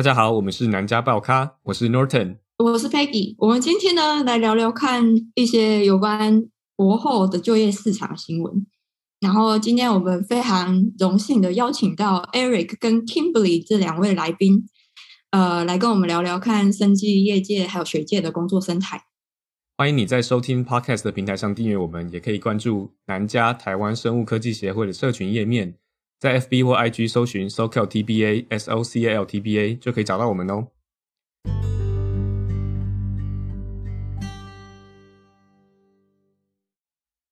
大家好，我们是南加报咖，我是 Norton，我是 Peggy。我们今天呢，来聊聊看一些有关博后的就业市场新闻。然后今天我们非常荣幸的邀请到 Eric 跟 Kimberly 这两位来宾，呃，来跟我们聊聊看生技业界还有学界的工作生态。欢迎你在收听 Podcast 的平台上订阅我们，也可以关注南加台湾生物科技协会的社群页面。在 FB 或 IG 搜寻 SoCal TBA S O C L TBA 就可以找到我们哦。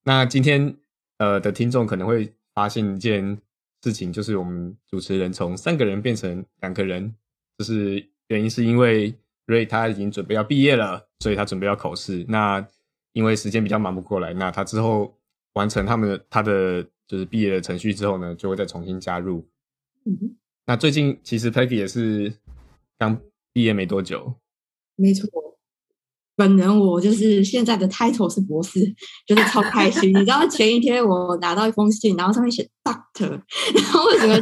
那今天呃的听众可能会发现一件事情，就是我们主持人从三个人变成两个人，就是原因是因为 Ray 他已经准备要毕业了，所以他准备要考试。那因为时间比较忙不过来，那他之后完成他们的他的。就是毕业的程序之后呢，就会再重新加入。嗯，那最近其实 Peggy 也是刚毕业没多久。没错。本人我就是现在的 title 是博士，就是超开心。你知道前一天我拿到一封信，然后上面写 Doctor，然后为什么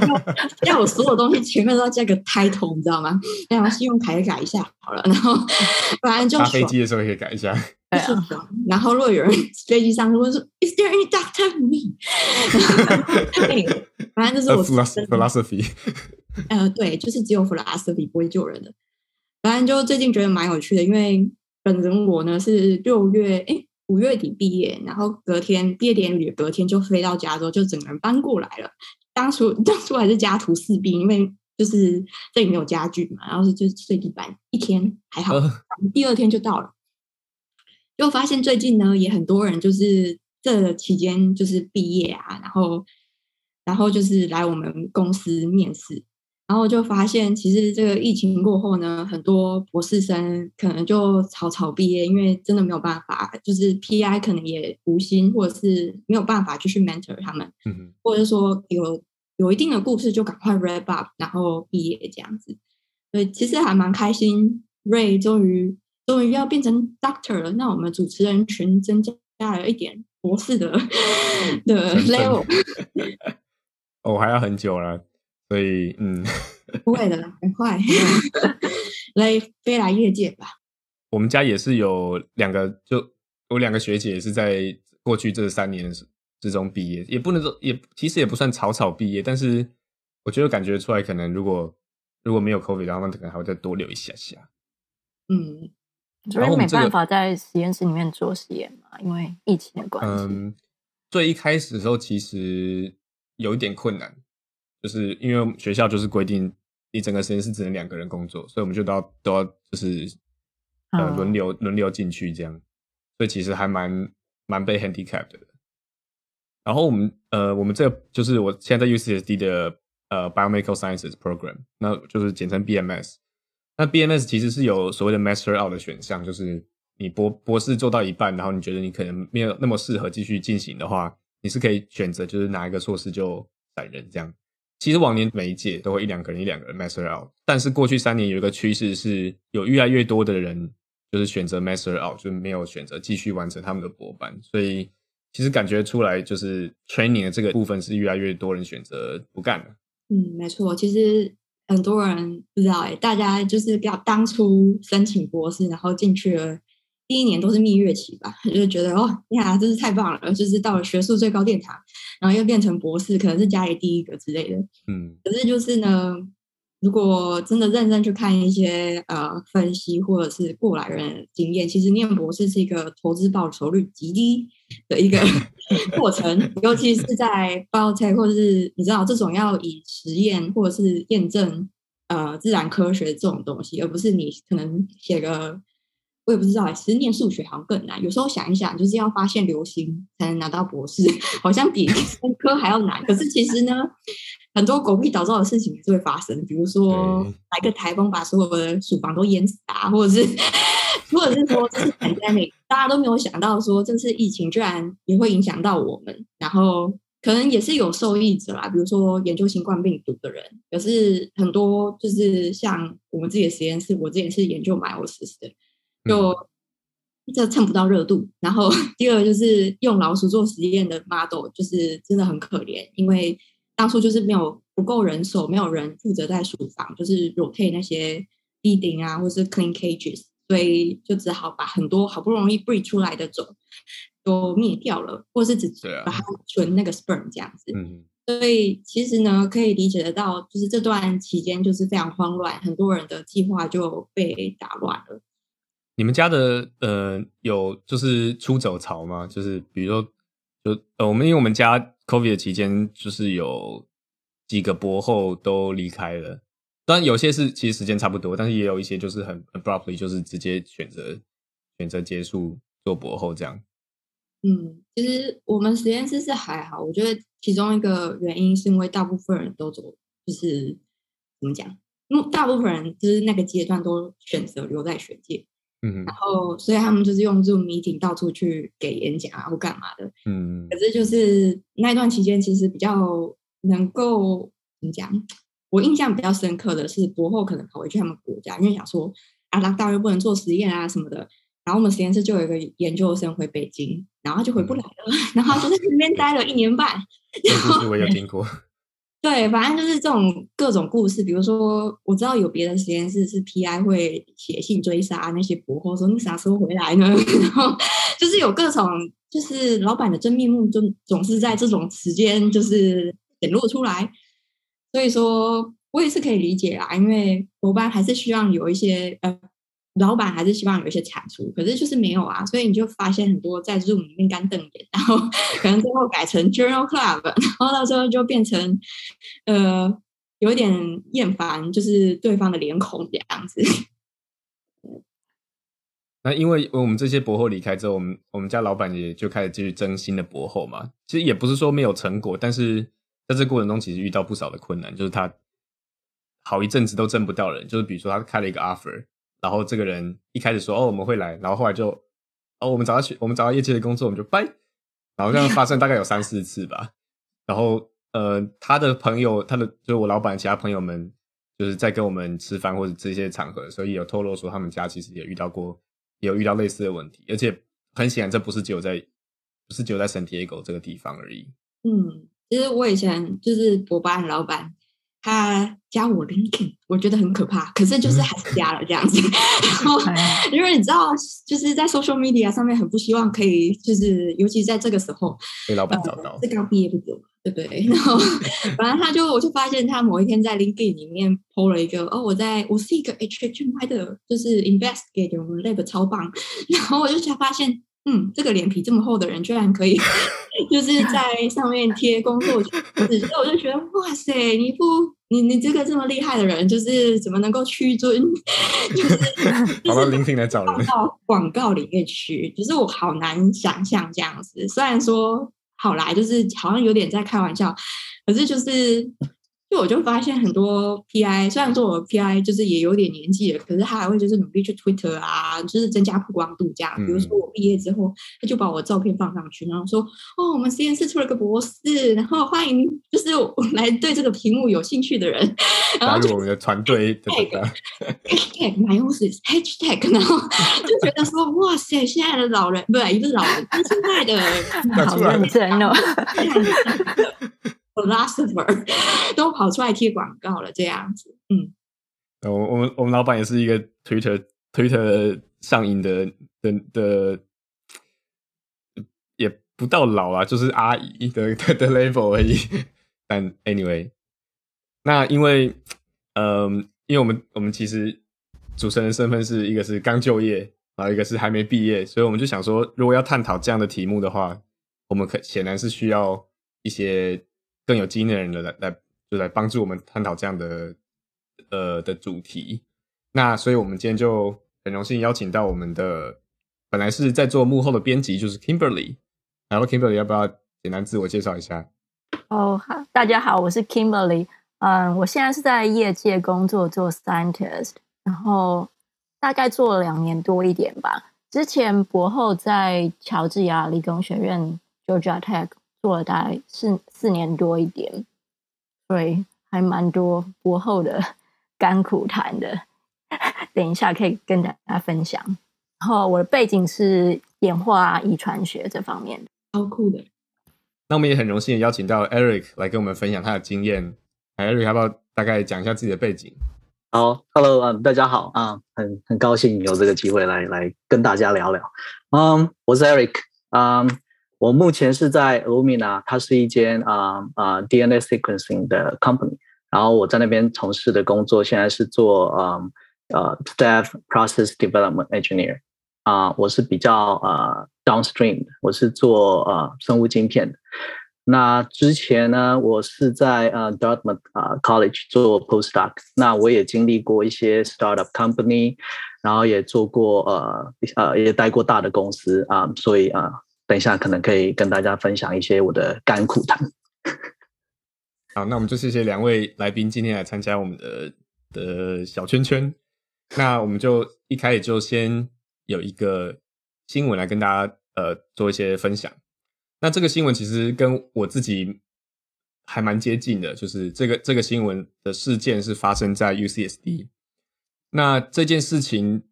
就要我所有东西前面都要加个 title，你知道吗？然后信用卡也改一下好了，然后反正就搭飞机的时候也可以改一下。对啊。然后如果有人飞机上问说 Is there any doctor for me？反正就是我 philosophy。呃，对，就是只有 philosophy 不会救人的。反正就最近觉得蛮有趣的，因为。本人我呢是六月哎五月底毕业，然后隔天毕业典礼隔天就飞到加州，就整个人搬过来了。当初 当初还是家徒四壁，因为就是这里没有家具嘛，然后是就睡地板，一天还好，第二天就到了。就发现最近呢也很多人就是这期间就是毕业啊，然后然后就是来我们公司面试。然后就发现，其实这个疫情过后呢，很多博士生可能就草草毕业，因为真的没有办法，就是 PI 可能也无心，或者是没有办法继续 mentor 他们，嗯、哼或者说有有一定的故事就赶快 wrap up，然后毕业这样子。所以其实还蛮开心，Ray 终于终于要变成 Doctor 了。那我们主持人群增加了一点博士的 的 level。哦，还要很久了。所以，嗯，不会的，很快来飞来业界吧。我们家也是有两个，就有两个学姐也是在过去这三年之中毕业，也不能说也其实也不算草草毕业，但是我觉得感觉出来，可能如果如果没有 COVID，他们可能还会再多留一下下。嗯，所以没办法在实验室里面做实验嘛，因为疫情的关系。嗯，最一开始的时候其实有一点困难。就是因为学校就是规定，你整个实验室只能两个人工作，所以我们就都要都要就是呃轮流轮流进去这样，所以其实还蛮蛮被 handicap 的。然后我们呃我们这个就是我现在在 UCSD 的呃 Biomedical Sciences Program，那就是简称 BMS。那 BMS 其实是有所谓的 Master Out 的选项，就是你博博士做到一半，然后你觉得你可能没有那么适合继续进行的话，你是可以选择就是拿一个硕士就闪人这样。其实往年每一届都会一两个人一两个人 master out，但是过去三年有一个趋势是有越来越多的人就是选择 master out，就是没有选择继续完成他们的博班，所以其实感觉出来就是 training 的这个部分是越来越多人选择不干了。嗯，没错，其实很多人不知道哎，大家就是要当初申请博士，然后进去了。第一年都是蜜月期吧，就是觉得哦呀，真是太棒了，就是到了学术最高殿堂，然后又变成博士，可能是家里第一个之类的。嗯，可是就是呢，如果真的认真去看一些呃分析或者是过来人的经验，其实念博士是一个投资报酬率极低的一个 过程，尤其是在 biotech 或者是你知道这种要以实验或者是验证呃自然科学这种东西，而不是你可能写个。我也不知道，其实念数学好像更难。有时候想一想，就是要发现流星才能拿到博士，好像比工科还要难。可是其实呢，很多狗屁倒灶的事情也是会发生。比如说来个台风把所有的鼠房都淹死啊，或者是或者是说这是 pandemic，大家都没有想到说这次疫情居然也会影响到我们。然后可能也是有受益者啦，比如说研究新冠病毒的人。可是很多就是像我们自己的实验室，我之前是研究 meiosis 的。就这蹭不到热度，然后第二个就是用老鼠做实验的 model，就是真的很可怜，因为当初就是没有不够人手，没有人负责在鼠房，就是 rotate 那些 feeding 啊，或是 clean cages，所以就只好把很多好不容易 breed 出来的种都灭掉了，或是只把它存那个 sperm 这样子。嗯，所以其实呢，可以理解得到，就是这段期间就是非常慌乱，很多人的计划就被打乱了。你们家的呃有就是出走潮吗？就是比如说，就呃我们因为我们家 COVID 的期间，就是有几个博后都离开了。当然有些是其实时间差不多，但是也有一些就是很 abruptly，就是直接选择选择结束做博后这样。嗯，其实我们实验室是还好，我觉得其中一个原因是因为大部分人都走，就是怎么讲？因为大部分人就是那个阶段都选择留在学界。嗯，然后所以他们就是用 Zoom meeting 到处去给演讲啊或干嘛的。嗯，可是就是那一段期间，其实比较能够怎么讲？我印象比较深刻的是博后可能跑回去他们国家，因为想说啊，那当然不能做实验啊什么的。然后我们实验室就有一个研究生回北京，然后他就回不来了，嗯、然后就在那边待了一年半。然后我有听过。对，反正就是这种各种故事，比如说我知道有别的实验室是 PI 会写信追杀那些博后，说你啥时候回来呢？然后就是有各种，就是老板的真面目，就总是在这种时间就是显露出来。所以说我也是可以理解啦，因为博班还是希望有一些呃。老板还是希望有一些产出，可是就是没有啊，所以你就发现很多在 Zoom 里面干瞪眼，然后可能最后改成 Journal Club，然后到最后就变成呃有点厌烦，就是对方的脸孔这样子。那因为我们这些博后离开之后，我们我们家老板也就开始继续征新的博后嘛。其实也不是说没有成果，但是在这过程中其实遇到不少的困难，就是他好一阵子都征不到人，就是比如说他开了一个 offer。然后这个人一开始说哦，我们会来，然后后来就哦，我们找到去，我们找到业界的工作，我们就拜。然后这样发生大概有三四次吧。然后呃，他的朋友，他的就是我老板其他朋友们，就是在跟我们吃饭或者这些场合，所以有透露说他们家其实也遇到过，有遇到类似的问题。而且很显然，这不是只有在不是只有在圣地亚哥这个地方而已。嗯，其实我以前就是博班老板。他加我 LinkedIn，我觉得很可怕，可是就是还是加了这样子。然后，因为你知道，就是在 social media 上面很不希望可以，就是尤其在这个时候被老板找到，是刚毕业不久，对不对？然后，反正他就我就发现他某一天在 LinkedIn 里面 po 了一个哦，我在我是一个 HHMI 的，就是 investigator，lab 超棒。然后我就才发现，嗯，这个脸皮这么厚的人居然可以 就是在上面贴工作纸，所以我就觉得哇塞，你不。你你这个这么厉害的人，就是怎么能够屈尊，就是跑到 LinkedIn 来找人，到广告里面去，就是我好难想象这样子。虽然说好来，就是好像有点在开玩笑，可是就是。就我就发现很多 PI，虽然说我 PI 就是也有点年纪了，可是他还会就是努力去 Twitter 啊，就是增加曝光度这样。比如说我毕业之后，他就把我照片放上去，然后说：“哦，我们实验室出了个博士，然后欢迎就是 来对这个题目有兴趣的人。”加入我们的团队。Hashtag my own hashtag，然后就觉得说：“哇塞，现在的老人不对，一个老人，现在的好认真哦。Philosopher 都跑出来贴广告了，这样子，嗯，我我们我们老板也是一个 Twitter Twitter 上瘾的的的，也不到老啊，就是阿姨的的，的 level 而已。但 anyway，那因为，嗯、因为我们我们其实主持人身份是一个是刚就业，然后一个是还没毕业，所以我们就想说，如果要探讨这样的题目的话，我们可显然是需要一些。更有经验的人来来就来帮助我们探讨这样的呃的主题。那所以我们今天就很荣幸邀请到我们的本来是在做幕后的编辑，就是 Kimberly。然后 Kimberly 要不要简单自我介绍一下？哦，好，大家好，我是 Kimberly。嗯，我现在是在业界工作做 scientist，然后大概做了两年多一点吧。之前博后在乔治亚理工学院 Georgia Tech。做了大概四四年多一点，所以还蛮多博后的 甘苦谈的。等一下可以跟大家分享。然后我的背景是演化遗传学这方面的，超酷的。那我们也很荣幸邀请到 Eric 来跟我们分享他的经验。Eric 要不要大概讲一下自己的背景？好，Hello，嗯，大家好啊，很很高兴有这个机会来来跟大家聊聊。嗯，我是 Eric，嗯，我目前是在 Illumina，它是一间啊啊 DNA sequencing 的 company，然后我在那边从事的工作现在是做啊呃 Staff Process Development Engineer，啊，我是比较呃 downstream，我是做呃生物晶片的。那之前呢，我是在呃 Dartmouth 啊 College 做 postdoc，那我也经历过一些 startup company，然后也做过呃呃也待过大的公司啊，所以啊，等一下可能可以跟大家分享一些我的甘苦谈。好，那我们就谢谢两位来宾今天来参加我们的的小圈圈。那我们就一开始就先有一个新闻来跟大家呃做一些分享。那这个新闻其实跟我自己还蛮接近的，就是这个这个新闻的事件是发生在 UCSD。那这件事情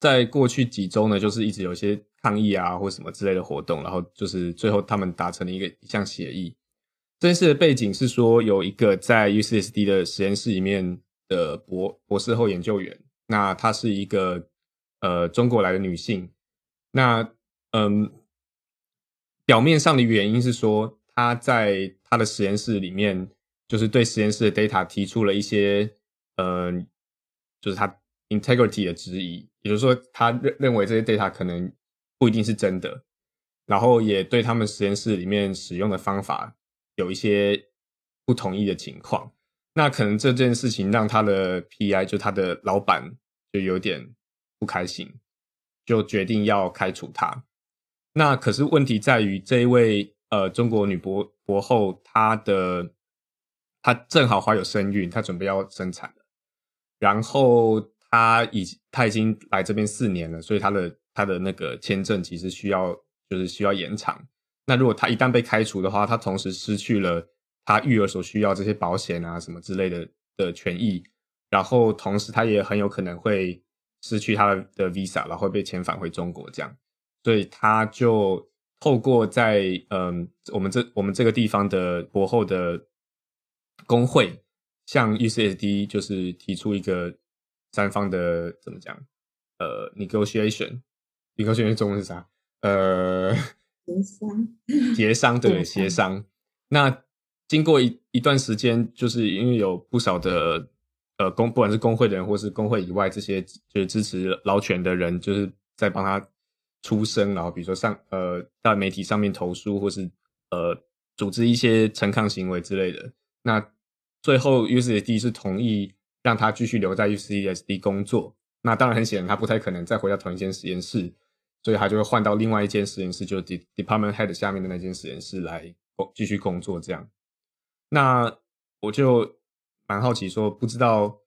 在过去几周呢，就是一直有一些抗议啊或什么之类的活动，然后就是最后他们达成了一个一项协议。这件事的背景是说，有一个在 UCSD 的实验室里面的博博士后研究员，那她是一个呃中国来的女性，那嗯。表面上的原因是说，他在他的实验室里面，就是对实验室的 data 提出了一些，呃，就是他 integrity 的质疑，也就是说，他认认为这些 data 可能不一定是真的，然后也对他们实验室里面使用的方法有一些不同意的情况。那可能这件事情让他的 PI 就他的老板就有点不开心，就决定要开除他。那可是问题在于这一位呃中国女博博后，她的她正好怀有身孕，她准备要生产了，然后他已他已经来这边四年了，所以他的他的那个签证其实需要就是需要延长。那如果他一旦被开除的话，他同时失去了他育儿所需要这些保险啊什么之类的的权益，然后同时他也很有可能会失去他的 visa，然后被遣返回中国这样。所以他就透过在嗯，我们这我们这个地方的博后的工会，向 UCSD 就是提出一个三方的怎么讲？呃，negotiation，negotiation 中文是啥？呃，协商，协商，对，协商。那经过一一段时间，就是因为有不少的呃工，不管是工会的人，或是工会以外这些就是支持劳权的人，就是在帮他。出声，然后比如说上呃，在媒体上面投诉，或是呃，组织一些陈抗行为之类的。那最后 UCSD 是同意让他继续留在 UCSD 工作。那当然很显然，他不太可能再回到同一间实验室，所以他就会换到另外一间实验室，就是 Department Head 下面的那间实验室来继续工作。这样，那我就蛮好奇说，不知道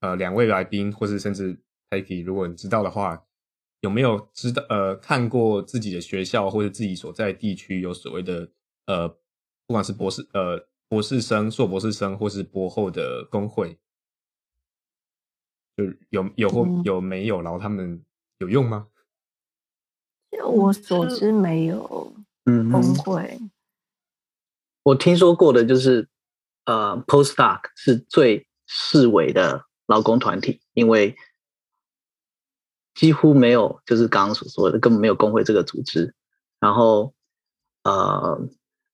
呃，两位来宾，或是甚至 Peggy，如果你知道的话。有没有知道呃看过自己的学校或者自己所在地区有所谓的呃不管是博士呃博士生、硕博士生或是博后的工会，就有有或有没有？然后他们有用吗？就我所知没有，嗯，工会。我听说过的就是呃 Postdoc 是最式微的劳工团体，因为。几乎没有，就是刚刚所说的，根本没有工会这个组织。然后，呃，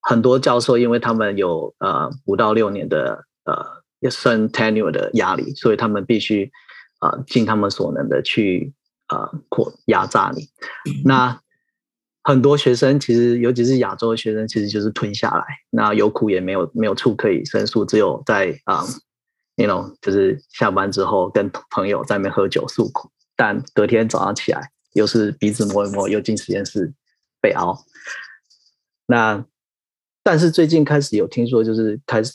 很多教授因为他们有呃五到六年的呃也算 tenure 的压力，所以他们必须啊、呃、尽他们所能的去呃扩压榨你。那很多学生其实，尤其是亚洲的学生，其实就是吞下来。那有苦也没有没有处可以申诉，只有在啊那种就是下班之后跟朋友在那边喝酒诉苦。但隔天早上起来，又是鼻子摸一摸，又进实验室被熬。那但是最近开始有听说，就是开始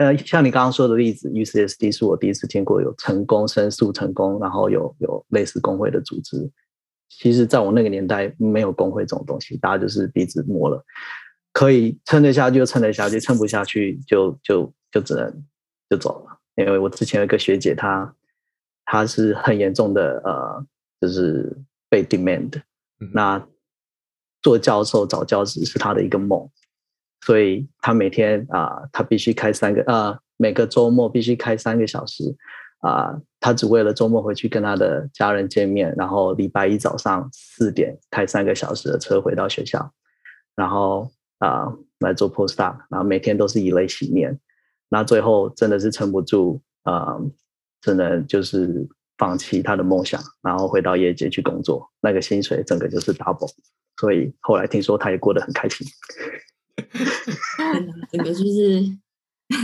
呃，像你刚刚说的例子，UCSD 是我第一次见过有成功申诉成功，然后有有类似工会的组织。其实，在我那个年代，没有工会这种东西，大家就是鼻子摸了，可以撑得下去就撑得下去，撑不下去就就就只能就走了。因为我之前有一个学姐，她。她是很严重的，呃，就是被 demand。嗯、那做教授找教职是她的一个梦，所以他每天啊、他必须开三个，呃，每个周末必须开三个小时啊、他只为了周末回去跟他的家人见面，然后礼拜一早上四点开三个小时的车回到学校，然后啊、来做 postdoc，然后每天都是以泪洗面，那最后真的是撑不住啊、只能就是放弃他的梦想，然后回到业界去工作，那个薪水整个就是 double，所以后来听说他也过得很开心。真的，整个就是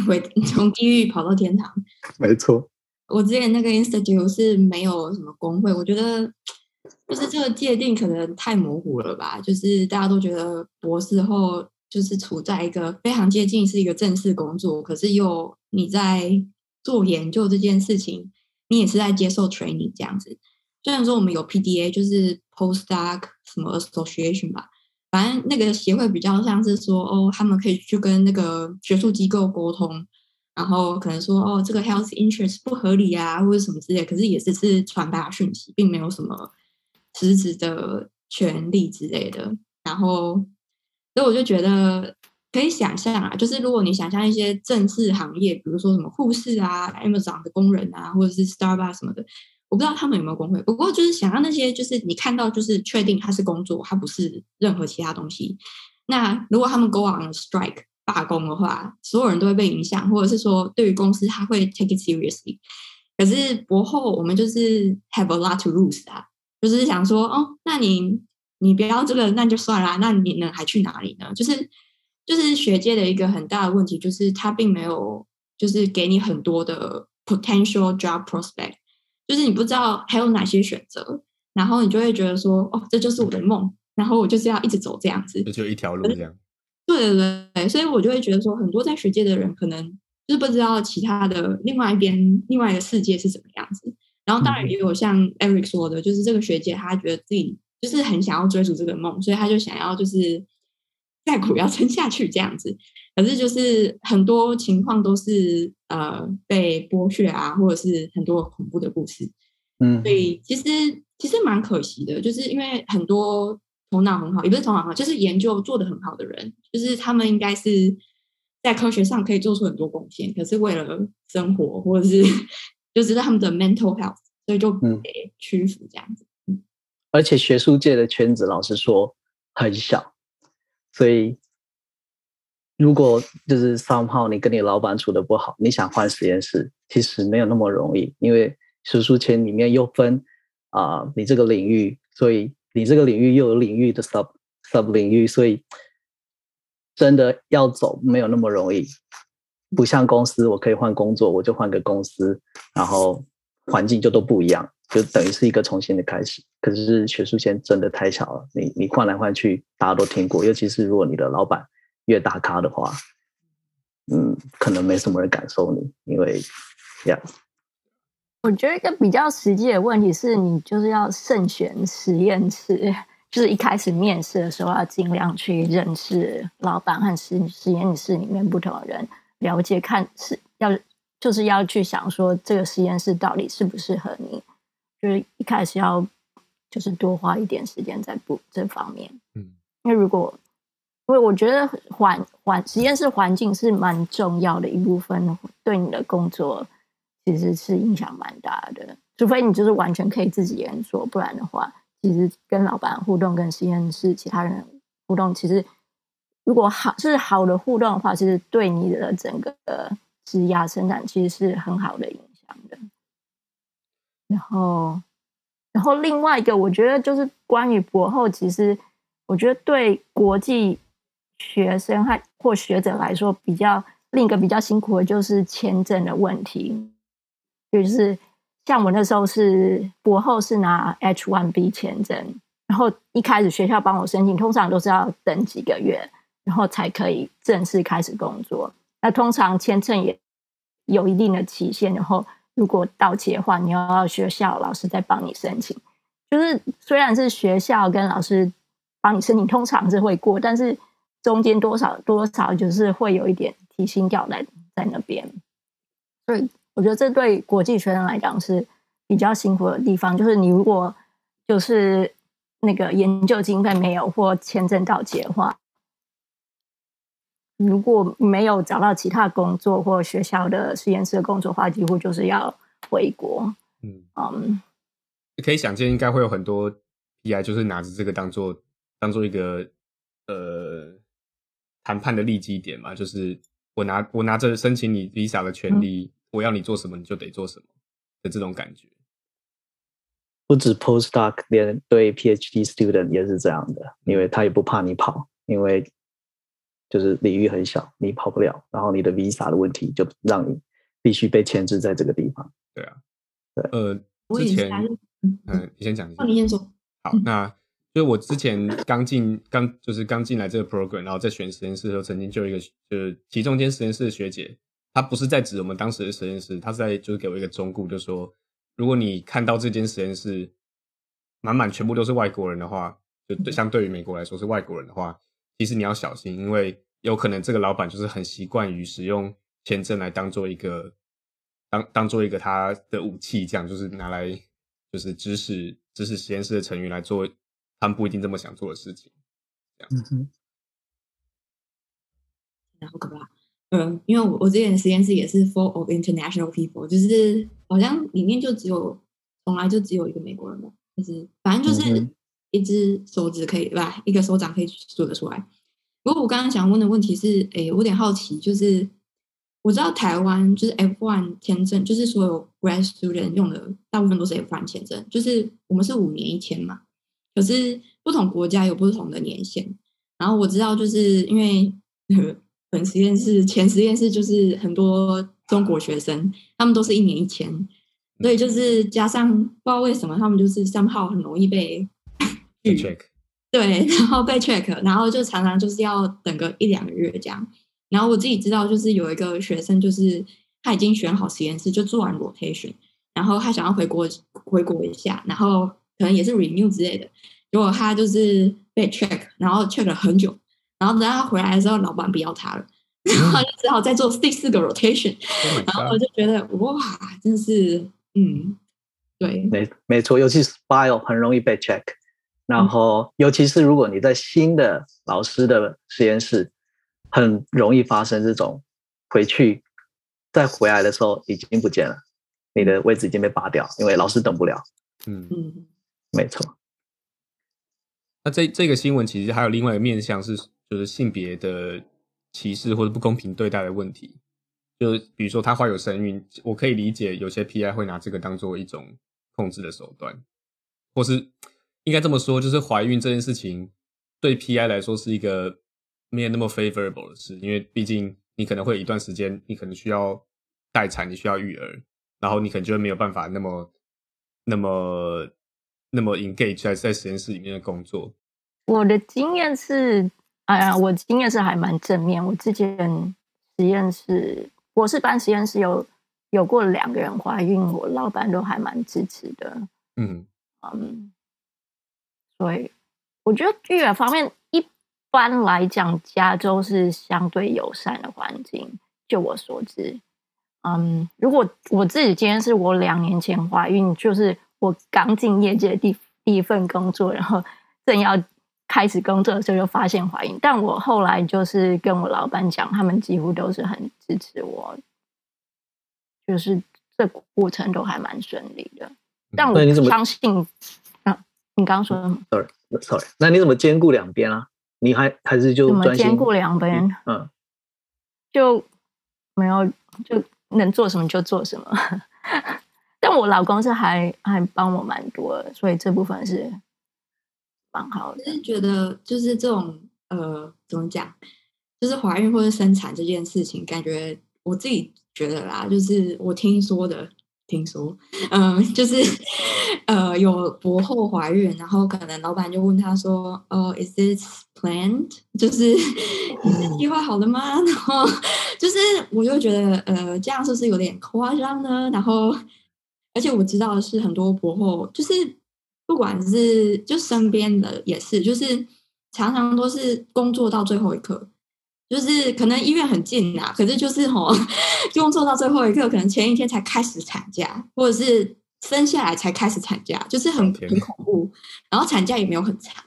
回 从地狱跑到天堂。没错，我之前那个 institute 是没有什么工会，我觉得就是这个界定可能太模糊了吧。就是大家都觉得博士后就是处在一个非常接近是一个正式工作，可是又你在做研究这件事情，你也是在接受 training 这样子。虽然说我们有 PDA，就是 postdoc 什么 association 吧。反正那个协会比较像是说，哦，他们可以去跟那个学术机构沟通，然后可能说，哦，这个 health interest 不合理啊，或者什么之类。可是也只是传达讯息，并没有什么实质的权利之类的。然后，所以我就觉得可以想象啊，就是如果你想象一些正式行业，比如说什么护士啊、Amazon 的工人啊，或者是 Starbucks 什么的。我不知道他们有没有工会，不过就是想要那些，就是你看到就是确定他是工作，他不是任何其他东西。那如果他们 go on strike 罢工的话，所有人都会被影响，或者是说对于公司他会 take it seriously。可是博后我们就是 have a lot to lose 啊，就是想说哦，那你你不要这个那就算了，那你能还去哪里呢？就是就是学界的一个很大的问题，就是他并没有就是给你很多的 potential job prospect。就是你不知道还有哪些选择，然后你就会觉得说，哦，这就是我的梦，然后我就是要一直走这样子，就一条路这样。对对对，所以我就会觉得说，很多在学界的人可能就是不知道其他的另外一边另外一个世界是什么样子。然后当然也有像 Eric 说的，就是这个学姐她觉得自己就是很想要追逐这个梦，所以她就想要就是再苦要撑下去这样子。可是就是很多情况都是呃被剥削啊，或者是很多恐怖的故事，嗯，所以其实其实蛮可惜的，就是因为很多头脑很好，也不是头脑很好，就是研究做得很好的人，就是他们应该是在科学上可以做出很多贡献，可是为了生活或者是就是他们的 mental health，所以就被屈服这样子。嗯，而且学术界的圈子老实说很小，所以。如果就是 somehow 你跟你老板处的不好，你想换实验室，其实没有那么容易，因为学术圈里面又分啊、你这个领域，所以你这个领域又有领域的 sub sub 领域，所以真的要走没有那么容易，不像公司，我可以换工作，我就换个公司，然后环境就都不一样，就等于是一个重新的开始。可是学术圈真的太小了，你你换来换去，大家都听过，尤其是如果你的老板。越大咖的话，嗯，可能没什么人敢收你，因为，呀，我觉得一个比较实际的问题是你就是要慎选实验室，就是一开始面试的时候要尽量去认识老板和实实验室里面不同的人，了解看是要就是要去想说这个实验室到底适不适合你，就是一开始要就是多花一点时间在补这方面，嗯，因为如果。因为我觉得环环实验室环境是蛮重要的一部分，对你的工作其实是影响蛮大的。除非你就是完全可以自己研究，不然的话，其实跟老板互动、跟实验室其他人互动，其实如果好是好的互动的话，其实对你的整个职涯生产其实是很好的影响的。然后，然后另外一个，我觉得就是关于博后，其实我觉得对国际。学生还或学者来说，比较另一个比较辛苦的就是签证的问题。就是像我那时候是博后是拿 H1B 签证，然后一开始学校帮我申请，通常都是要等几个月，然后才可以正式开始工作。那通常签证也有一定的期限，然后如果到期的话，你要学校老师再帮你申请。就是虽然是学校跟老师帮你申请，通常是会过，但是。中间多少多少就是会有一点提心吊胆在那边，所以我觉得这对国际学生来讲是比较辛苦的地方。就是你如果就是那个研究经费没有或签证到期的话，如果没有找到其他工作或学校的实验室的工作的话，几乎就是要回国。嗯嗯，可以想见，应该会有很多 PI 就是拿着这个当做当做一个呃谈判的利基点嘛，就是我拿我拿着申请你 Visa 的权利，嗯、我要你做什么你就得做什么的这种感觉。不止 postdoc，连对 PhD student 也是这样的，因为他也不怕你跑，因为就是领域很小，你跑不了，然后你的 visa 的问题就让你必须被牵制在这个地方。对啊，对，呃，之前，嗯，你先讲，你先说。好，那就是我之前刚进，刚就是刚进来这个 program，然后在选实验室的时候，曾经就一个就是其中间实验室的学姐，她不是在指我们当时的实验室，她是在就是给我一个忠告，就说。如果你看到这间实验室满满全部都是外国人的话，就相对于美国来说是外国人的话，其实你要小心，因为有可能这个老板就是很习惯于使用签证来当做一个当当做一个他的武器，这样就是拿来就是指使指使实验室的成员来做他们不一定这么想做的事情。这样，嗯哼，然后可怕。嗯，因为我我之前的实验室也是 full of international people，就是好像里面就只有从来就只有一个美国人嘛，就是反正就是一只手指可以对吧，一个手掌可以数得出来。不过我刚刚想问的问题是，诶，我有点好奇，就是我知道台湾就是 F1 签证，就是所有 grad student 用的大部分都是 F1 签证，就是我们是五年一签嘛，可是不同国家有不同的年限。然后我知道，就是因为。本实验室前实验室就是很多中国学生，他们都是一年一签，所以就是加上不知道为什么他们就是 somehow 很容易被对，然后被 check，然后就常常就是要等个一两个月这样。然后我自己知道，就是有一个学生，就是他已经选好实验室，就做完 rotation，然后他想要回国回国一下，然后可能也是 renew 之类的，结果他就是被 check，然后 check 了很久。然后等他回来的时候，老板不要他了，然后就只好再做第四个 rotation。然后我就觉得哇，真是嗯，对，没没错，尤其是 bio 很容易被 check。然后尤其是如果你在新的老师的实验室，很容易发生这种回去再回来的时候已经不见了，你的位置已经被拔掉，因为老师等不了。嗯嗯，没错。那这这个新闻其实还有另外一个面向是。就是性别的歧视或者不公平对待的问题，就比如说他怀有身孕，我可以理解有些 PI 会拿这个当做一种控制的手段，或是应该这么说，就是怀孕这件事情对 PI 来说是一个没有那么 favorable 的事，因为毕竟你可能会有一段时间，你可能需要待产，你需要育儿，然后你可能就会没有办法那么那么那么 engage 在在实验室里面的工作。我的经验是。哎呀，我经验是还蛮正面。我之前实验室，我是班实验室有有过两个人怀孕，我老板都还蛮支持的。嗯嗯，所以我觉得育儿方面，一般来讲，加州是相对友善的环境。就我所知，嗯，如果我自己今天是我两年前怀孕，就是我刚进业界的第第一份工作，然后正要。开始工作的时候就发现怀孕，但我后来就是跟我老板讲，他们几乎都是很支持我，就是这过程都还蛮顺利的。但我相信，啊，你刚刚说什么？Sorry，Sorry，那你怎么兼顾两边啊？你还还是就怎么兼顾两边？嗯，就没有就能做什么就做什么。但我老公是还还帮我蛮多的，所以这部分是。蛮好的，就是觉得就是这种呃，怎么讲，就是怀孕或者生产这件事情，感觉我自己觉得啦，就是我听说的，听说，嗯、就是呃，有博后怀孕，然后可能老板就问他说：“哦，is this planned？就是你是计划好的吗？” 然后就是我就觉得呃，这样是不是有点夸张呢？然后而且我知道的是很多博后就是。不管是就身边的也是，就是常常都是工作到最后一刻，就是可能医院很近啊，可是就是吼，工作到最后一刻，可能前一天才开始产假，或者是生下来才开始产假，就是很很恐怖。然后产假也没有很长，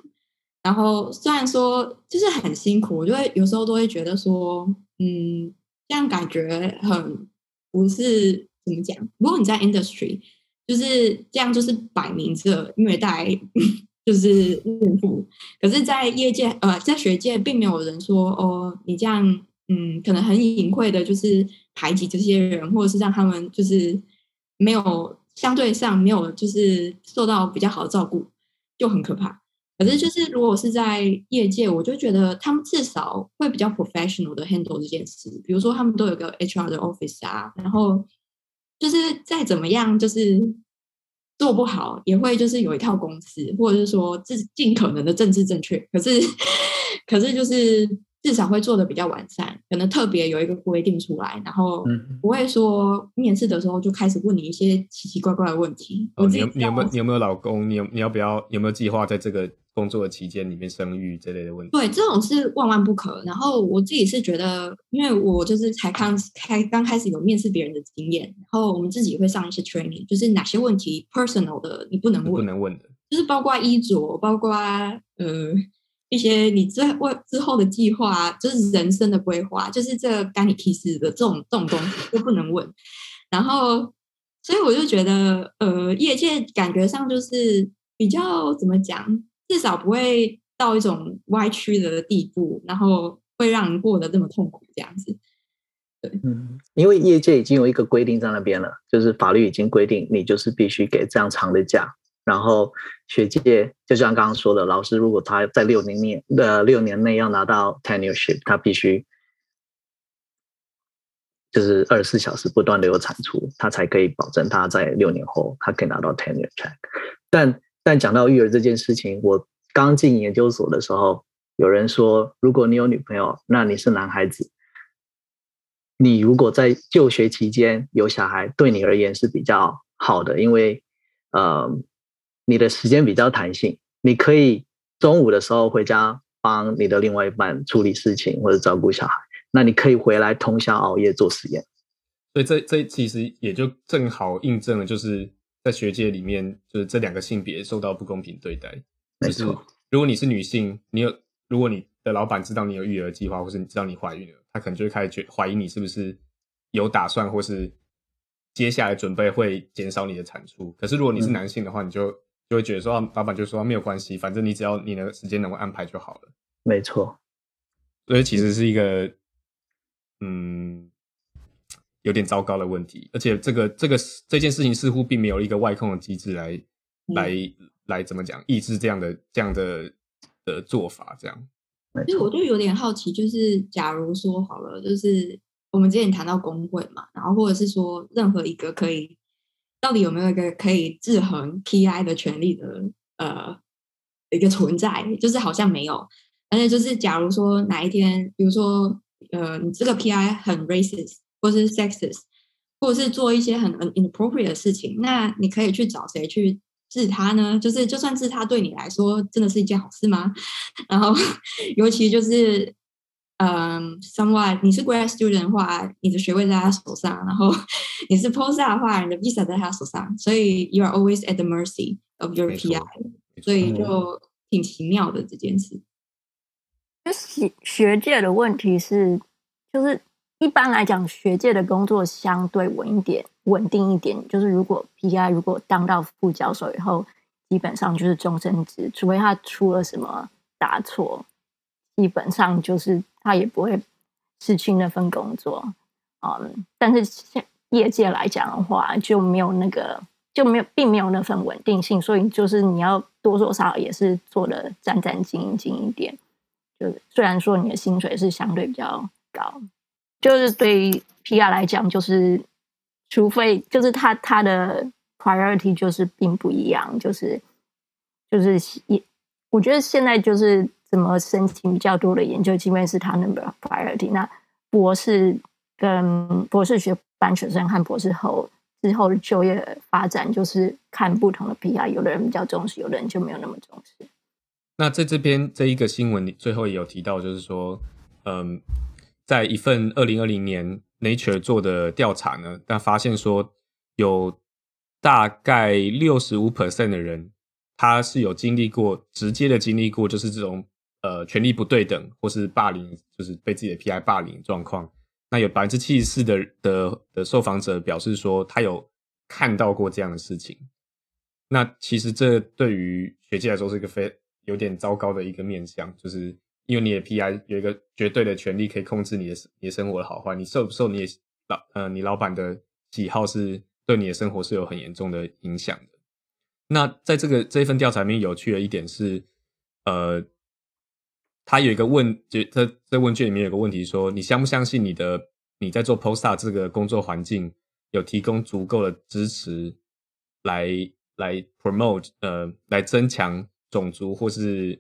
然后虽然说就是很辛苦，我就会有时候都会觉得说，嗯，这样感觉很不是怎么讲。如果你在 industry，就是这样，就是摆明着虐待，就是孕妇。可是，在业界呃，在学界，并没有人说哦，你这样，嗯，可能很隐晦的，就是排挤这些人，或者是让他们就是没有相对上没有就是受到比较好的照顾，就很可怕。可是，就是如果是在业界，我就觉得他们至少会比较 professional 的 handle 这件事。比如说，他们都有个 HR 的 office 啊，然后就是再怎么样，就是做不好，也会就是有一套公司，或者是说自尽可能的政治正确。可是，可是就是。至少会做的比较完善，可能特别有一个规定出来，然后不会说面试的时候就开始问你一些奇奇怪怪的问题。哦，你有你有没有你有没有老公？你有你要不要有没有计划在这个工作的期间里面生育这类的问题？对，这种是万万不可。然后我自己是觉得，因为我就是才刚开刚开始有面试别人的经验，然后我们自己会上一些 training，就是哪些问题 personal 的你不能问，不能问的，就是包括衣着，包括呃。一些你之未之后的计划，就是人生的规划，就是这个干你屁事的这种这种东西都不能问。然后，所以我就觉得，呃，业界感觉上就是比较怎么讲，至少不会到一种歪曲的地步，然后会让人过得这么痛苦这样子。对，嗯，因为业界已经有一个规定在那边了，就是法律已经规定你就是必须给这样长的假。然后学界就像刚刚说的，老师如果他在六年内呃六年内要拿到 tenureship，他必须就是二十四小时不断的有产出，他才可以保证他在六年后他可以拿到 tenure track。但但讲到育儿这件事情，我刚进研究所的时候，有人说，如果你有女朋友，那你是男孩子，你如果在就学期间有小孩，对你而言是比较好的，因为呃。你的时间比较弹性，你可以中午的时候回家帮你的另外一半处理事情或者照顾小孩，那你可以回来通宵熬夜做实验。所以这这其实也就正好印证了，就是在学界里面，就是这两个性别受到不公平对待。没错，就是如果你是女性，你有如果你的老板知道你有育儿计划，或是你知道你怀孕了，他可能就会开始觉怀疑你是不是有打算，或是接下来准备会减少你的产出。可是如果你是男性的话，嗯、你就就会觉得说，老板就说没有关系，反正你只要你的时间能够安排就好了。没错，所以其实是一个，嗯，有点糟糕的问题。而且这个这个这件事情似乎并没有一个外控的机制来、嗯、来来怎么讲抑制这样的这样的的做法。这样，所以我就有点好奇，就是假如说好了，就是我们之前谈到工会嘛，然后或者是说任何一个可以。到底有没有一个可以制衡 PI 的权利的呃一个存在？就是好像没有。而且就是假如说哪一天，比如说呃，你这个 PI 很 racist 或是 sexist，或者是做一些很 inappropriate 的事情，那你可以去找谁去治他呢？就是就算治他，对你来说真的是一件好事吗？然后 尤其就是。嗯，somewhat 你是 grad student 的话，你的学位在他手上；然后 你是 postdoc 的话，你的 visa 在他手上。所以 you are always at the mercy of your PI。所以就挺奇妙的这件事。就学学界的问题是，就是一般来讲，学界的工作相对稳一点、稳定一点。就是如果 PI 如果当到副教授以后，基本上就是终身职，除非他出了什么大错，基本上就是。他也不会失去那份工作，嗯，但是现业界来讲的话，就没有那个，就没有，并没有那份稳定性，所以就是你要多多少少也是做的战战兢兢一点。就虽然说你的薪水是相对比较高，就是对于 PR 来讲，就是除非就是他他的 priority 就是并不一样，就是就是也，我觉得现在就是。怎么申请比较多的研究，基本是他 number priority。那博士跟博士学班学生和博士后之后的就业发展，就是看不同的 PI，有的人比较重视，有的人就没有那么重视。那在这边这一个新闻里，最后也有提到，就是说，嗯，在一份二零二零年 Nature 做的调查呢，但发现说有大概六十五 percent 的人。他是有经历过直接的经历过，就是这种呃权力不对等或是霸凌，就是被自己的 PI 霸凌状况。那有百分之七十四的的的受访者表示说，他有看到过这样的事情。那其实这对于学界来说是一个非有点糟糕的一个面向，就是因为你的 PI 有一个绝对的权利可以控制你的你的生活的好坏，你受不受你的老呃你老板的喜好是对你的生活是有很严重的影响的。那在这个这一份调查里面，有趣的一点是，呃，他有一个问，就他这问卷里面有个问题说，你相不相信你的你在做 postdoc 这个工作环境有提供足够的支持来来 promote 呃来增强种族或是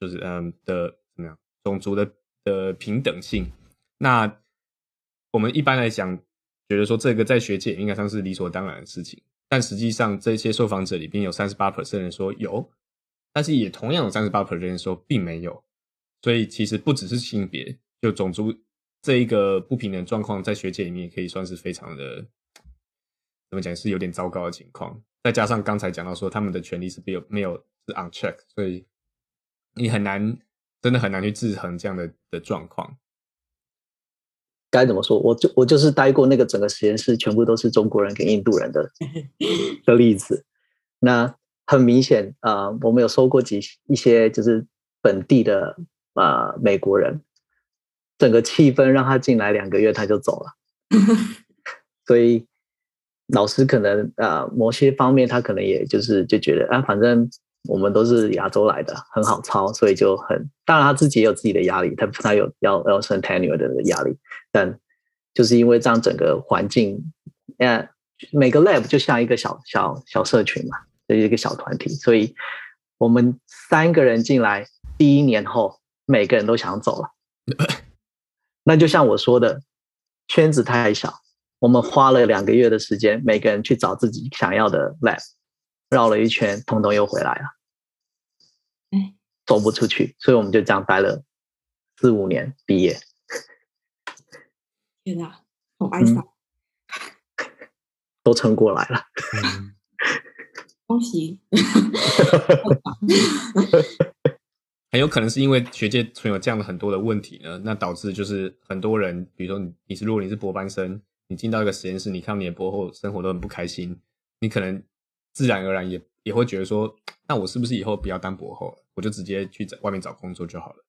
就是嗯、的怎么样种族的的平等性？那我们一般来讲觉得说这个在学界应该算是理所当然的事情。但实际上，这些受访者里边有三十八 percent 人说有，但是也同样有三十八 percent 人说并没有。所以其实不只是性别，就种族这一个不平等状况，在学界里面也可以算是非常的怎么讲，是有点糟糕的情况。再加上刚才讲到说，他们的权利是没有没有是 uncheck，所以你很难真的很难去制衡这样的的状况。该怎么说？我就我就是待过那个整个实验室全部都是中国人跟印度人的 的例子。那很明显啊、呃，我们有收过几一些就是本地的啊、呃、美国人，整个气氛让他进来两个月他就走了。所以老师可能啊、呃、某些方面他可能也就是就觉得啊反正。我们都是亚洲来的，很好操，所以就很当然他自己也有自己的压力，他他有要要升 tenure 的压力，但就是因为这样整个环境，呃，每个 lab 就像一个小小小社群嘛，就是一个小团体，所以我们三个人进来第一年后，每个人都想走了，那就像我说的，圈子太小，我们花了两个月的时间，每个人去找自己想要的 lab。绕了一圈，通通又回来了，哎，走不出去，所以我们就这样待了四五年，毕业。天哪，好哀伤，都撑过来了，恭喜！很有可能是因为学界存有这样的很多的问题呢，那导致就是很多人，比如说你，你是如果你是博班生，你进到一个实验室，你看你的博后生活都很不开心，你可能。自然而然也也会觉得说，那我是不是以后不要当博后了，我就直接去在外面找工作就好了？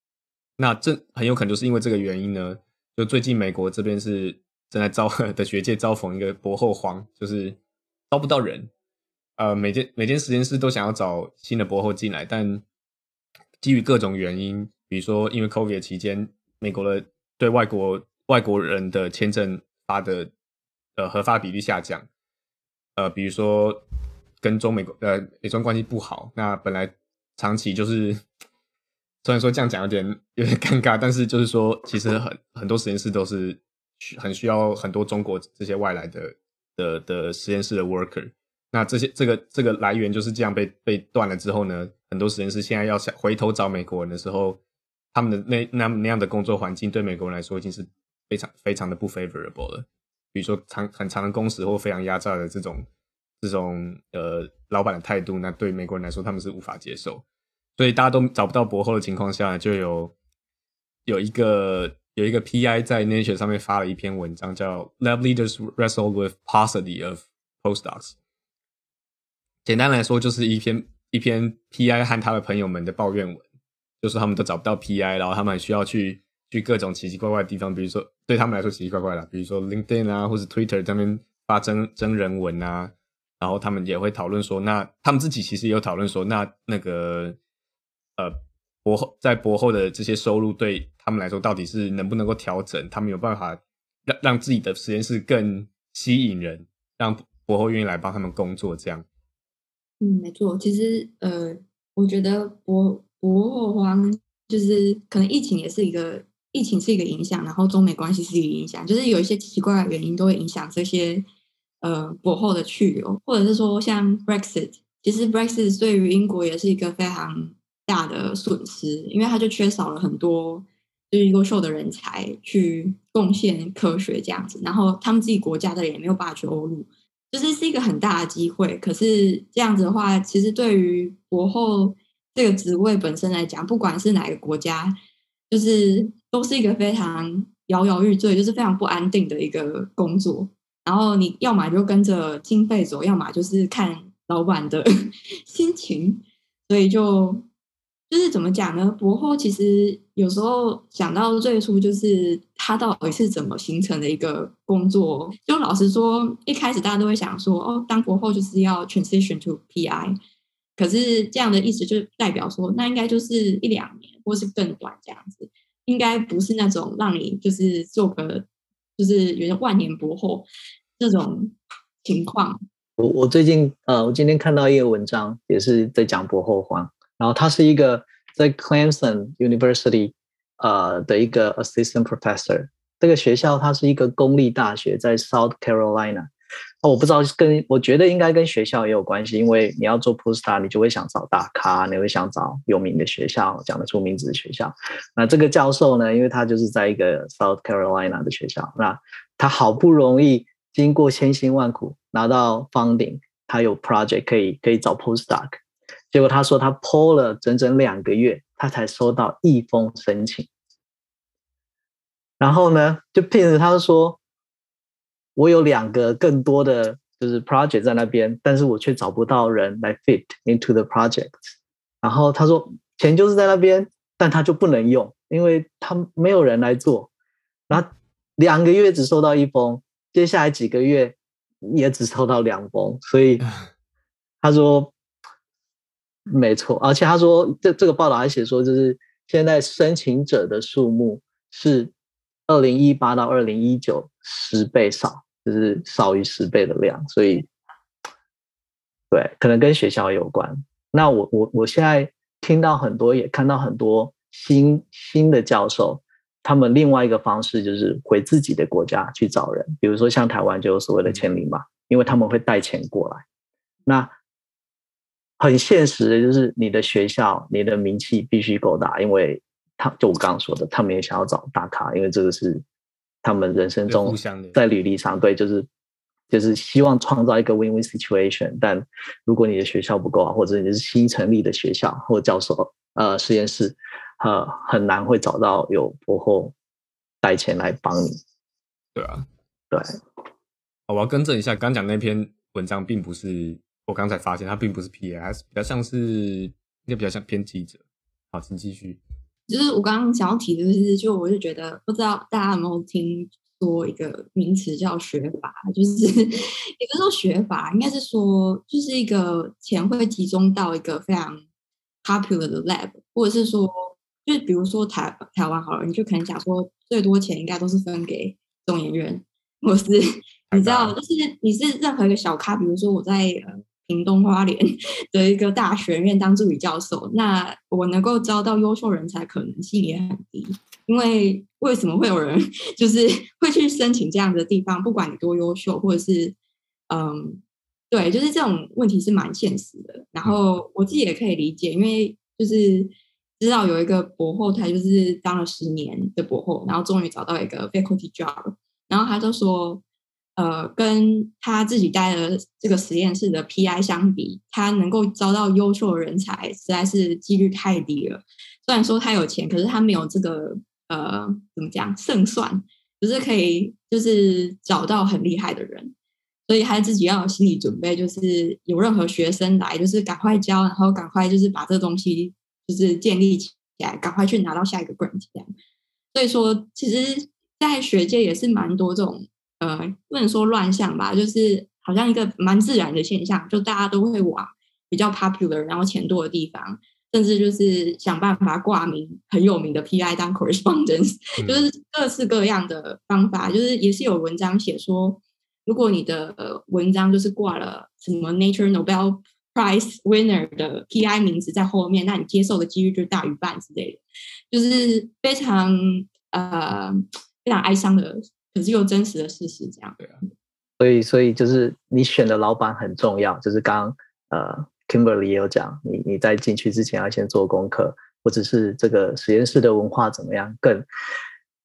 那这很有可能就是因为这个原因呢。就最近美国这边是正在招 的学界遭逢一个博后荒，就是招不到人。呃，每间每间实验室都想要找新的博后进来，但基于各种原因，比如说因为 COVID 期间，美国的对外国外国人的签证发的呃核发比例下降，呃，比如说。跟中美呃美中关系不好，那本来长期就是，虽然说这样讲有点有点尴尬，但是就是说，其实很很多实验室都是很需要很多中国这些外来的的的实验室的 worker。那这些这个这个来源就是这样被被断了之后呢，很多实验室现在要想回头找美国人的时候，他们的那那那样的工作环境对美国人来说已经是非常非常的不 favorable 了，比如说长很长的工时或非常压榨的这种。这种呃，老板的态度，那对美国人来说，他们是无法接受。所以大家都找不到博后的情况下，就有有一个有一个 PI 在 Nature 上面发了一篇文章，叫 “Lab Leaders Wrestle with Paucity of Postdocs”。简单来说，就是一篇一篇 PI 和他的朋友们的抱怨文，就是他们都找不到 PI，然后他们需要去去各种奇奇怪怪的地方，比如说对他们来说奇奇怪怪的，比如说 LinkedIn 啊，或者 Twitter 上面发真真人文啊。然后他们也会讨论说，那他们自己其实也有讨论说，那那个呃博后在博后的这些收入对他们来说到底是能不能够调整？他们有办法让让自己的实验室更吸引人，让博后愿意来帮他们工作这样。嗯，没错。其实呃，我觉得博博后荒就是可能疫情也是一个疫情是一个影响，然后中美关系是一个影响，就是有一些奇怪的原因都会影响这些。呃，博后的去留，或者是说像 Brexit，其实 Brexit 对于英国也是一个非常大的损失，因为它就缺少了很多就是优秀的人才去贡献科学这样子，然后他们自己国家的人也没有办法去欧陆，就是是一个很大的机会。可是这样子的话，其实对于博后这个职位本身来讲，不管是哪个国家，就是都是一个非常摇摇欲坠，就是非常不安定的一个工作。然后你要么就跟着经费走，要么就是看老板的 心情。所以就。就是怎么讲呢？博后其实有时候想到最初就是他到底是怎么形成的一个工作。就老实说，一开始大家都会想说，哦，当博后就是要 transition to PI。可是这样的意思就代表说，那应该就是一两年，或是更短这样子，应该不是那种让你就是做个就是有点万年博后这种情况。我我最近呃，我今天看到一个文章，也是在讲博后荒。然后他是一个在 Clemson University 呃的一个 assistant professor，这个学校它是一个公立大学，在 South Carolina。哦，我不知道跟我觉得应该跟学校也有关系，因为你要做 postdoc，你就会想找大咖，你会想找有名的学校，讲得出名字的学校。那这个教授呢，因为他就是在一个 South Carolina 的学校，那他好不容易经过千辛万苦拿到 funding，他有 project 可以可以找 postdoc。结果他说他 po 了整整两个月，他才收到一封申请。然后呢，就骗着他说，我有两个更多的就是 project 在那边，但是我却找不到人来 fit into the project。然后他说钱就是在那边，但他就不能用，因为他没有人来做。然后两个月只收到一封，接下来几个月也只收到两封，所以 他说。没错，而且他说这这个报道还写说，就是现在申请者的数目是二零一八到二零一九十倍少，就是少于十倍的量，所以对，可能跟学校有关。那我我我现在听到很多，也看到很多新新的教授，他们另外一个方式就是回自己的国家去找人，比如说像台湾就有所谓的签名嘛，因为他们会带钱过来，那。很现实的就是你的学校，你的名气必须够大，因为他就我刚刚说的，他们也想要找大咖，因为这个是他们人生中在履历上对，就是就是希望创造一个 win-win situation。但如果你的学校不够啊，或者你是新成立的学校或教授呃实验室，呃很难会找到有博后带钱来帮你。对啊，对。我要更正一下，刚讲那篇文章并不是。我刚才发现，他并不是还是比较像是，应该比较像偏记者。好，请继续。就是我刚刚想要提的，就是就我就觉得，不知道大家有没有听说一个名词叫学法，就是 也不是说学法，应该是说就是一个钱会集中到一个非常 popular 的 lab，或者是说，就比如说台台湾好了，你就可能讲说最多钱应该都是分给中研院，或是 你知道，就是你是任何一个小咖，比如说我在呃。屏东花莲的一个大学院当助理教授，那我能够招到优秀人才可能性也很低。因为为什么会有人就是 会去申请这样的地方？不管你多优秀，或者是嗯，对，就是这种问题是蛮现实的。然后我自己也可以理解，因为就是知道有一个博后，他就是当了十年的博后，然后终于找到一个 faculty job，然后他就说。呃，跟他自己带的这个实验室的 PI 相比，他能够招到优秀人才，实在是几率太低了。虽然说他有钱，可是他没有这个呃，怎么讲胜算，就是可以就是找到很厉害的人，所以他自己要有心理准备，就是有任何学生来，就是赶快教，然后赶快就是把这东西就是建立起来，赶快去拿到下一个 grant 这样。所以说，其实，在学界也是蛮多这种。呃，不能说乱象吧，就是好像一个蛮自然的现象，就大家都会往比较 popular，然后钱多的地方，甚至就是想办法挂名很有名的 PI 当 correspondence，就是各式各样的方法，就是也是有文章写说，如果你的文章就是挂了什么 Nature Nobel Prize winner 的 PI 名字在后面，那你接受的几率就大于半之类的，就是非常呃非常哀伤的。可是又真实的事实这样，对啊，所以所以就是你选的老板很重要，就是刚刚呃 Kimberly 也有讲，你你在进去之前要先做功课，或者是这个实验室的文化怎么样，更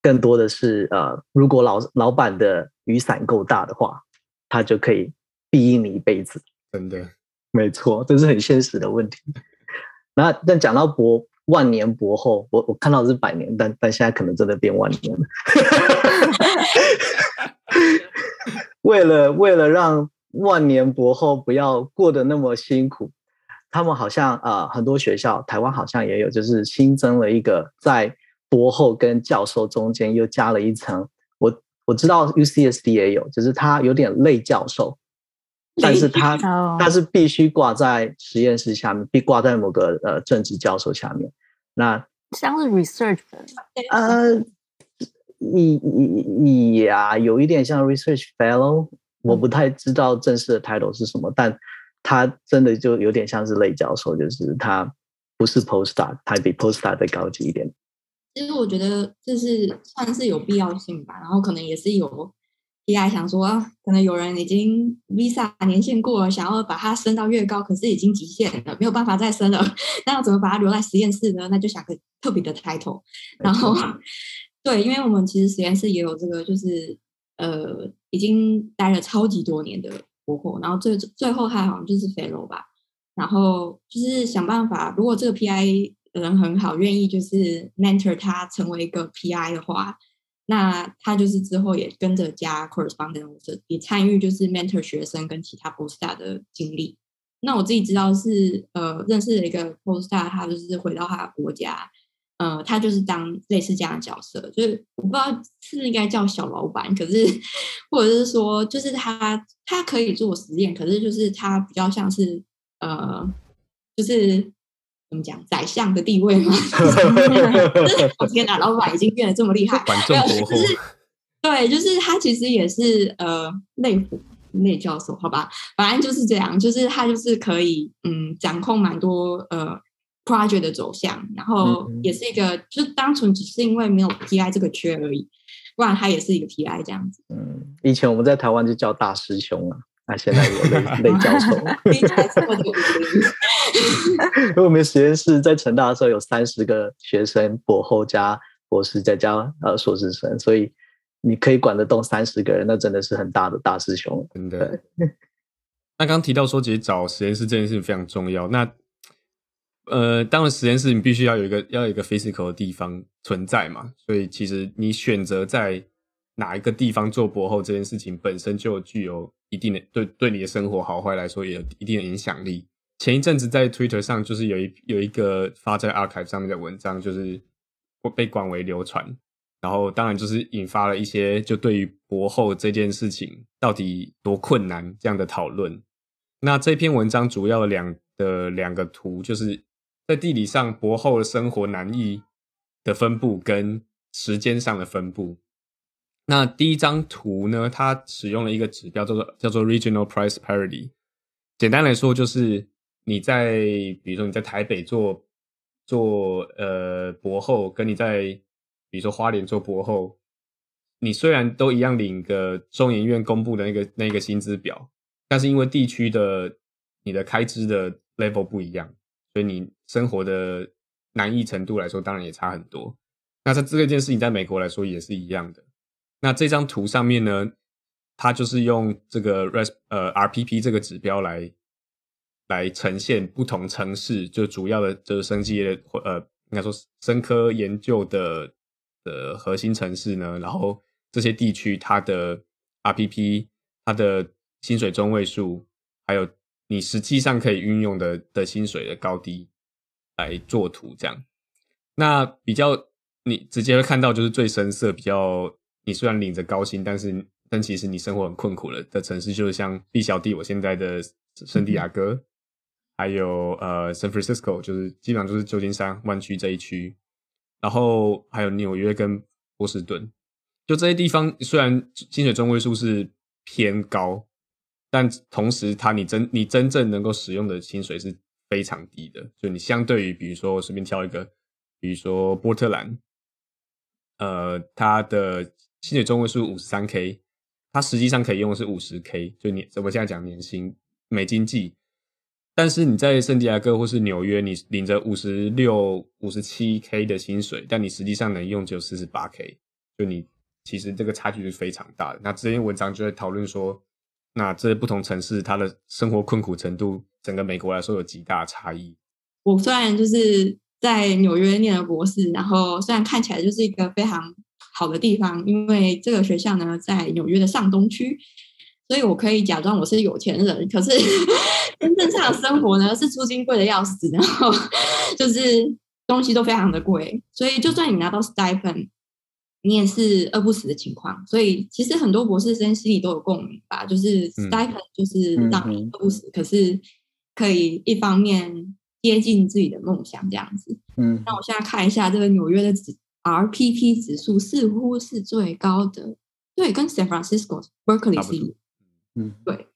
更多的是呃，如果老老板的雨伞够大的话，他就可以庇荫你一辈子。真的，没错，这是很现实的问题。那但讲到博万年博后，我我看到的是百年，但但现在可能真的变万年了。为了为了让万年博后不要过得那么辛苦，他们好像啊、呃，很多学校，台湾好像也有，就是新增了一个在博后跟教授中间又加了一层。我我知道 UCSD 也有，就是他有点类教授。但是他他是必须挂在实验室下面，必挂在某个呃正职教授下面。那像是 research 呃，你你你呀，有一点像 research fellow，我不太知道正式的 title 是什么，嗯、但他真的就有点像是类教授，就是他不是 postdoc，他比 postdoc 再高级一点。其实我觉得这是算是有必要性吧，然后可能也是有。PI 想说，可能有人已经 Visa 年限过了，想要把它升到越高，可是已经极限了，没有办法再升了。那要怎么把它留在实验室呢？那就想个特别的 title。然后，对，因为我们其实实验室也有这个，就是呃，已经待了超级多年的博后，然后最最后他好像就是 Fellow 吧。然后就是想办法，如果这个 PI 人很好，愿意就是 mentor 他成为一个 PI 的话。那他就是之后也跟着加 correspondence，也参与就是 mentor 学生跟其他 postdoc 的经历。那我自己知道是呃认识了一个 postdoc，他就是回到他的国家，呃，他就是当类似这样的角色，就是我不知道是应该叫小老板，可是或者是说就是他他可以做实验，可是就是他比较像是呃就是。怎么讲？宰相的地位吗？我 天哪，老板已经变得这么厉害，管仲。对，就是他其实也是呃内府内教授，好吧，反正就是这样，就是他就是可以嗯掌控蛮多呃 project 的走向，然后也是一个，嗯、就是单纯只是因为没有 PI 这个缺而已，不然他也是一个 PI 这样子。嗯，以前我们在台湾就叫大师兄啊。那现在有类 类教授，因为我们实验室在成大的时候有三十个学生，博后加博士再加呃硕士生，所以你可以管得动三十个人，那真的是很大的大师兄，真的。那刚刚提到说，其实找实验室这件事情非常重要。那呃，当然实验室你必须要有一个要有一个 physical 的地方存在嘛，所以其实你选择在哪一个地方做博后这件事情本身就具有。一定的对对你的生活好坏来说也有一定的影响力。前一阵子在 Twitter 上就是有一有一个发在 Archive 上面的文章，就是被广为流传，然后当然就是引发了一些就对于博后这件事情到底多困难这样的讨论。那这篇文章主要两的两个图，就是在地理上博后的生活难易的分布跟时间上的分布。那第一张图呢，它使用了一个指标叫做叫做 Regional Price Parity。简单来说，就是你在比如说你在台北做做呃博后，跟你在比如说花莲做博后，你虽然都一样领个中研院公布的那个那个薪资表，但是因为地区的你的开支的 level 不一样，所以你生活的难易程度来说，当然也差很多。那在这件事情在美国来说也是一样的。那这张图上面呢，它就是用这个 RES 呃 RPP 这个指标来来呈现不同城市，就主要的就是生技业的呃应该说生科研究的的核心城市呢，然后这些地区它的 RPP 它的薪水中位数，还有你实际上可以运用的的薪水的高低来做图这样。那比较你直接会看到就是最深色比较。你虽然领着高薪，但是但其实你生活很困苦了的城市，就是像 B 小弟我现在的圣地亚哥，还有呃 San Francisco，就是基本上就是旧金山湾区这一区，然后还有纽约跟波士顿，就这些地方虽然薪水中位数是偏高，但同时它你真你真正能够使用的薪水是非常低的，就你相对于比如说我随便挑一个，比如说波特兰，呃，它的薪水中位数五十三 K，它实际上可以用的是五十 K，就你我们现在讲年薪美金计。但是你在圣地亚哥或是纽约，你领着五十六、五十七 K 的薪水，但你实际上能用只有四十八 K，就你其实这个差距是非常大的。那这篇文章就在讨论说，那这不同城市，它的生活困苦程度，整个美国来说有极大差异。我虽然就是在纽约念了博士，然后虽然看起来就是一个非常好的地方，因为这个学校呢在纽约的上东区，所以我可以假装我是有钱人。可是 真正上的生活呢是租金贵的要死，然后 就是东西都非常的贵，所以就算你拿到 stipend。你也是饿不死的情况，所以其实很多博士生心里都有共鸣吧，就是 stipend 就是让你饿不死，嗯、可是可以一方面接近自己的梦想这样子。嗯，那我现在看一下这个纽约的指 RPP 指数似乎是最高的，对，跟 San Francisco、Berkeley 是一，嗯，对，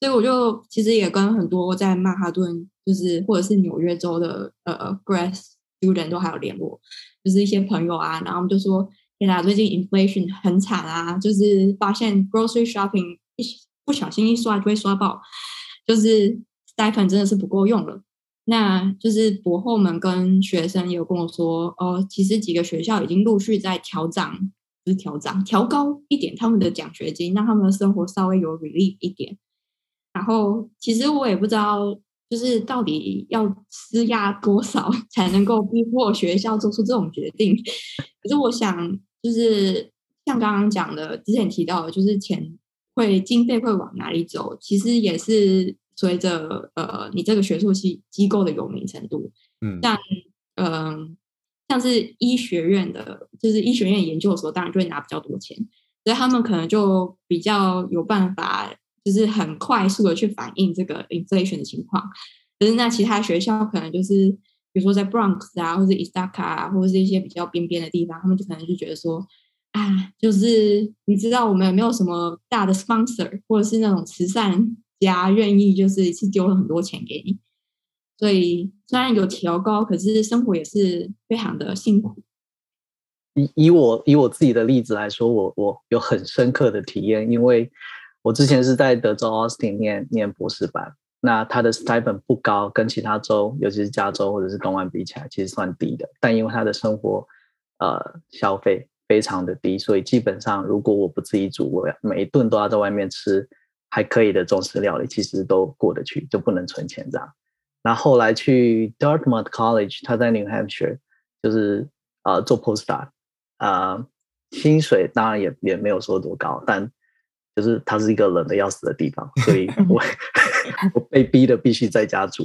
所以我就其实也跟很多在曼哈顿，就是或者是纽约州的呃 grad student 都还有联络，就是一些朋友啊，然后我们就说。对啦，最近 inflation 很惨啊，就是发现 grocery shopping 一不小心一刷就会刷爆，就是 stipend 真的是不够用了。那就是博后们跟学生有跟我说，哦，其实几个学校已经陆续在调涨，就是调涨、调高一点他们的奖学金，让他们的生活稍微有 relief 一点。然后其实我也不知道。就是到底要施压多少 才能够逼迫学校做出这种决定？可是我想，就是像刚刚讲的，之前提到的，就是钱会经费会往哪里走，其实也是随着呃你这个学术系机构的有名程度。嗯，像嗯、呃、像是医学院的，就是医学院研究所，当然就会拿比较多钱，所以他们可能就比较有办法。就是很快速的去反映这个 inflation 的情况，可是那其他学校可能就是，比如说在 Bronx 啊，或者 Ithaca 啊，或者是一些比较边边的地方，他们就可能就觉得说，啊，就是你知道我们有没有什么大的 sponsor，或者是那种慈善家愿意就是一次丢了很多钱给你，所以虽然有调高，可是生活也是非常的辛苦。以以我以我自己的例子来说，我我有很深刻的体验，因为。我之前是在德州 Austin 念念博士班，那他的 stipend 不高，跟其他州，尤其是加州或者是东岸比起来，其实算低的。但因为他的生活，呃，消费非常的低，所以基本上如果我不自己煮，我每一顿都要在外面吃还可以的中式料理，其实都过得去，就不能存钱这样。那后，后来去 Dartmouth College，他在 New Hampshire，就是呃做 postdoc，呃，薪水当然也也没有说多高，但就是它是一个冷的要死的地方，所以我我被逼的必须在家住。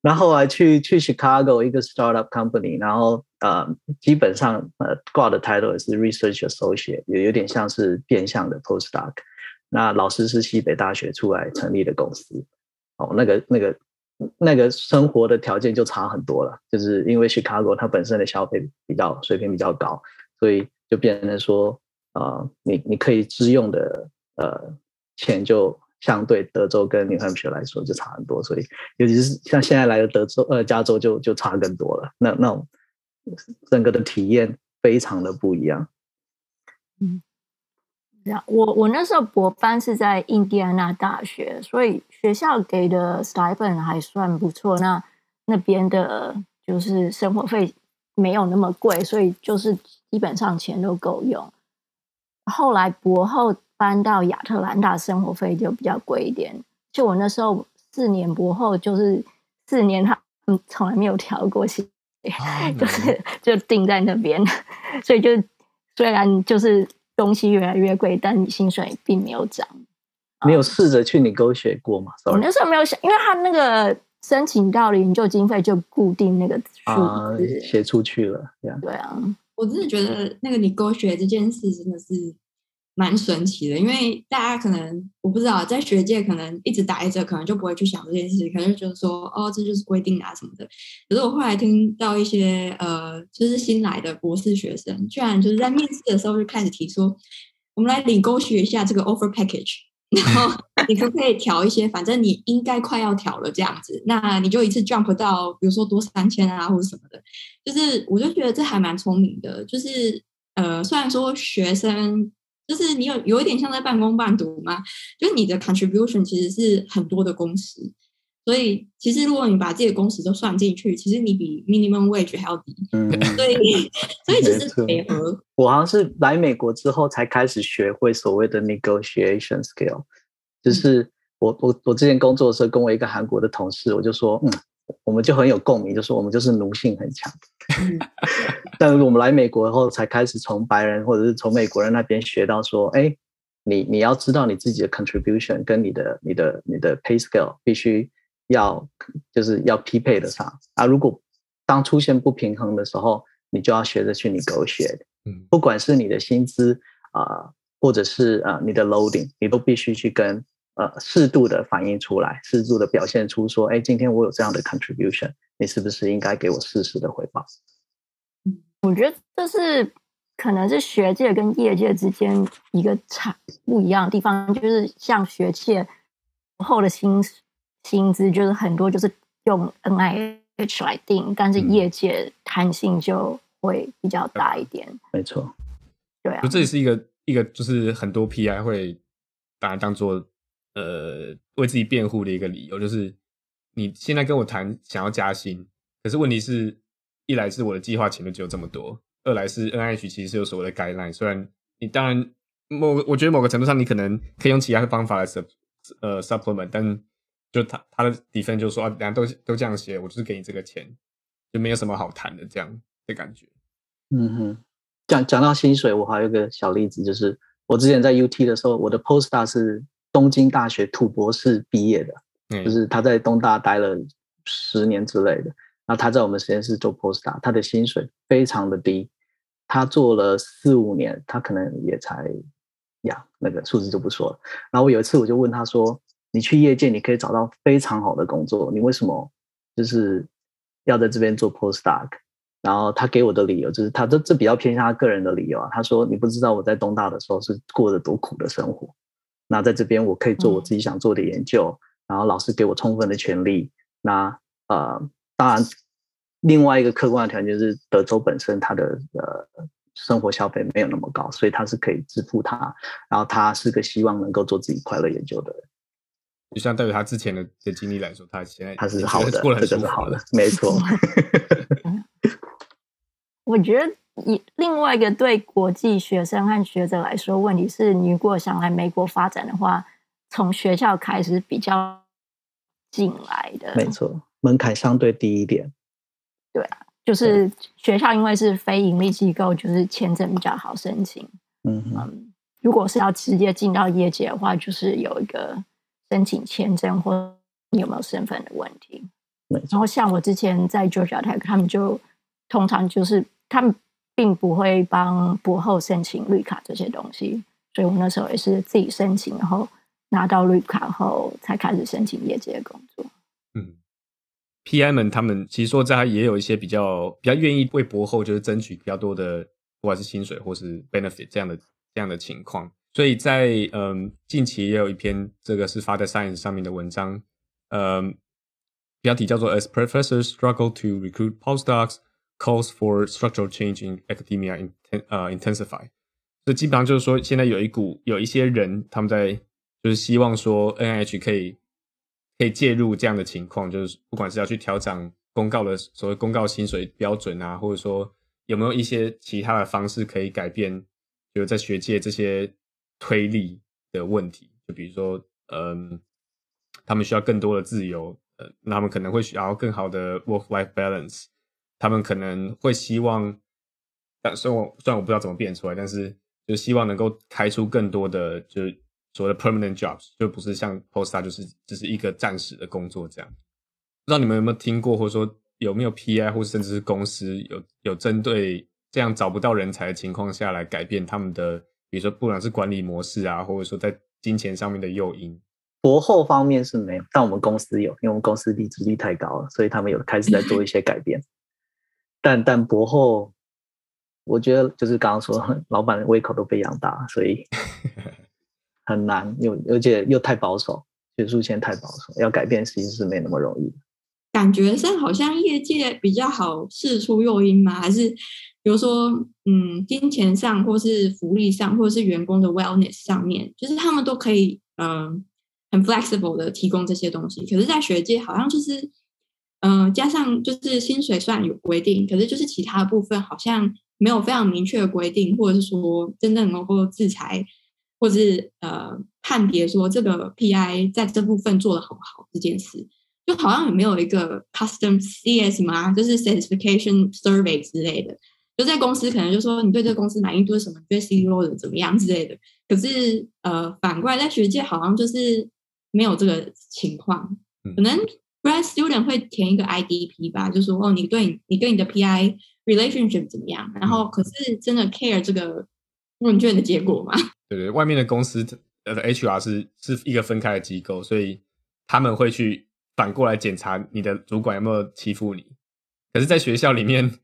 然后后来去去 Chicago 一个 startup company，然后呃基本上呃挂的 title 也是 research associate，也有点像是变相的 postdoc。那老师是西北大学出来成立的公司，哦，那个那个那个生活的条件就差很多了，就是因为 Chicago 它本身的消费比较水平比较高，所以就变成说啊、呃，你你可以自用的。呃，钱就相对德州跟 New Hampshire 来说就差很多，所以尤其是像现在来的德州呃加州就就差更多了。那那整个的体验非常的不一样。嗯，我我那时候博班是在印第安纳大学，所以学校给的 stipend 还算不错。那那边的就是生活费没有那么贵，所以就是基本上钱都够用。后来博后。搬到亚特兰大，生活费就比较贵一点。就我那时候四年博后，就是四年他嗯从来没有调过薪，啊、就是就定在那边，所以就虽然就是东西越来越贵，但薪水并没有涨。没有试着去 negotiate 过吗？我那时候没有想，因为他那个申请到了研究经费就固定那个数字写出去了。对啊，我真的觉得那个 negotiate 这件事真的是。蛮神奇的，因为大家可能我不知道，在学界可能一直待着，可能就不会去想这件事情，可能就觉得说，哦，这就是规定啊什么的。可是我后来听到一些呃，就是新来的博士学生，居然就是在面试的时候就开始提出，我们来领工学一下这个 offer package，然后你可不可以调一些，反正你应该快要调了这样子，那你就一次 jump 到，比如说多三千啊或者什么的。就是我就觉得这还蛮聪明的，就是呃，虽然说学生。就是你有有一点像在半工半读嘛，就是你的 contribution 其实是很多的工时，所以其实如果你把自己的工时都算进去，其实你比 minimum wage 还要低。嗯，所以所以就是配合。我好像是来美国之后才开始学会所谓的 negotiation skill，就是我我我之前工作的时候，跟我一个韩国的同事，我就说，嗯，我们就很有共鸣，就说我们就是奴性很强。但是我们来美国后，才开始从白人或者是从美国人那边学到说，哎，你你要知道你自己的 contribution 跟你的你的你的 pay scale 必须要就是要匹配得上啊。如果当出现不平衡的时候，你就要学着去 negotiate。嗯，不管是你的薪资啊。呃或者是呃你的 loading，你都必须去跟呃适度的反映出来，适度的表现出说，哎，今天我有这样的 contribution，你是不是应该给我适时的回报？我觉得这是可能是学界跟业界之间一个差不一样的地方，就是像学界后的薪薪资就是很多就是用 NIH 来定，但是业界弹性就会比较大一点。嗯、没错，对啊，这也是一个。一个就是很多 PI 会把它当做呃为自己辩护的一个理由，就是你现在跟我谈想要加薪，可是问题是，一来是我的计划前面只有这么多，二来是 NIH 其实是有所谓的 guideline，虽然你当然某我觉得某个程度上你可能可以用其他的方法来 sup 呃 supplement，但就他他的 defense 就说啊，人家都都这样写，我就是给你这个钱，就没有什么好谈的这样的感觉，嗯哼。讲讲到薪水，我还有一个小例子，就是我之前在 UT 的时候，我的 postdoc 是东京大学土博士毕业的，嗯，就是他在东大待了十年之类的，然后他在我们实验室做 postdoc，他的薪水非常的低，他做了四五年，他可能也才呀，那个数字就不说了。然后我有一次我就问他说：“你去业界你可以找到非常好的工作，你为什么就是要在这边做 postdoc？” 然后他给我的理由就是，他这这比较偏向他个人的理由啊。他说：“你不知道我在东大的时候是过得多苦的生活。那在这边我可以做我自己想做的研究，然后老师给我充分的权利。那呃，当然，另外一个客观的条件就是德州本身它的呃生活消费没有那么高，所以他是可以支付他。然后他是个希望能够做自己快乐研究的人。就相对于他之前的的经历来说，他现在他是好的，过得很这个是好的，没错。”我觉得以另外一个对国际学生和学者来说，问题是你如果想来美国发展的话，从学校开始比较进来的，没错，门槛相对低一点。对啊，就是学校因为是非盈利机构，就是签证比较好申请。嗯嗯，如果是要直接进到业界的话，就是有一个申请签证或你有没有身份的问题。然后像我之前在 Georgia Tech，他们就。通常就是他们并不会帮博后申请绿卡这些东西，所以我那时候也是自己申请，然后拿到绿卡后才开始申请业界的工作。，PI 们他们其实说在也有一些比较比较愿意为博后就是争取比较多的，不管是薪水或是 benefit 这样的这样的情况。所以在嗯近期也有一篇这个是发在 Science 上面的文章，嗯，标题叫做 As Professors Struggle to Recruit Postdocs。Calls for structural change in academia in 呃 intensify，这基本上就是说，现在有一股有一些人他们在就是希望说 NIH 可以可以介入这样的情况，就是不管是要去调整公告的所谓公告薪水标准啊，或者说有没有一些其他的方式可以改变，就是在学界这些推力的问题，就比如说嗯，他们需要更多的自由，呃，那他们可能会需要更好的 work-life balance。他们可能会希望，但虽然我虽然我不知道怎么变出来，但是就希望能够开出更多的，就所谓的 permanent jobs，就不是像 postdoc 就是只是一个暂时的工作这样。不知道你们有没有听过，或者说有没有 PI 或甚至是公司有有针对这样找不到人才的情况下来改变他们的，比如说不管是管理模式啊，或者说在金钱上面的诱因。博后方面是没有，但我们公司有，因为我们公司离职率太高了，所以他们有开始在做一些改变。但但博后，我觉得就是刚刚说，老板的胃口都被养大，所以很难，又而且又太保守，学术圈太保守，要改变其实是没那么容易。感觉上好像业界比较好事出诱因吗？还是比如说，嗯，金钱上，或是福利上，或是员工的 wellness 上面，就是他们都可以，嗯，很 flexible 的提供这些东西。可是，在学界好像就是。嗯、加上就是薪水虽然有规定，可是就是其他部分好像没有非常明确的规定，或者是说真正能够制裁或是呃判别说这个 PI 在这部分做的好不好这件事，就好像有没有一个 custom CS 嘛？就是 satisfaction survey 之类的，就在公司可能就说你对这个公司满意度是什么？你对 CEO 的怎么样之类的。可是呃反过来在学界好像就是没有这个情况，可能。grad student 会填一个 IDP 吧，就说哦，你对你跟你的 PI relationship 怎么样？然后可是真的 care 这个问卷的结果吗？对 对，外面的公司呃 HR 是是一个分开的机构，所以他们会去反过来检查你的主管有没有欺负你。可是，在学校里面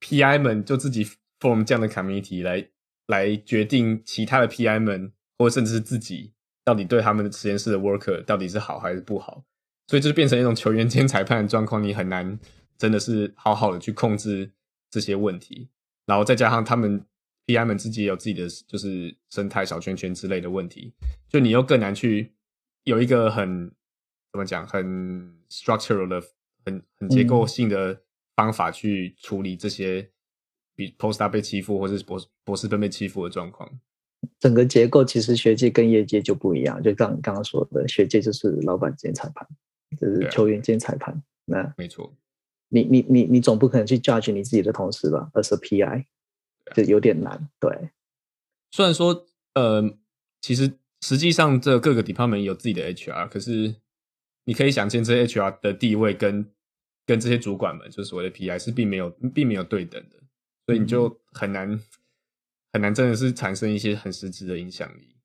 ，PI 们就自己 form 这样的 committee 来来决定其他的 PI 们，或甚至是自己到底对他们的实验室的 worker 到底是好还是不好。所以就是变成一种球员兼裁判的状况，你很难真的是好好的去控制这些问题，然后再加上他们 PI 们自己也有自己的就是生态小圈圈之类的问题，就你又更难去有一个很怎么讲很 structural 的很很结构性的方法去处理这些比 postdoc 被欺负或者是博博士生被欺负的状况。整个结构其实学界跟业界就不一样，就刚刚刚说的，学界就是老板兼裁判。就是球员兼裁判，那没错。你你你你总不可能去 judge 你自己的同事吧？而是 PI，就有点难。对，虽然说，呃，其实实际上这各个 department 有自己的 HR，可是你可以想见，这些 HR 的地位跟跟这些主管们，就是所谓的 PI，是并没有并没有对等的，所以你就很难、嗯、很难真的是产生一些很实质的影响力。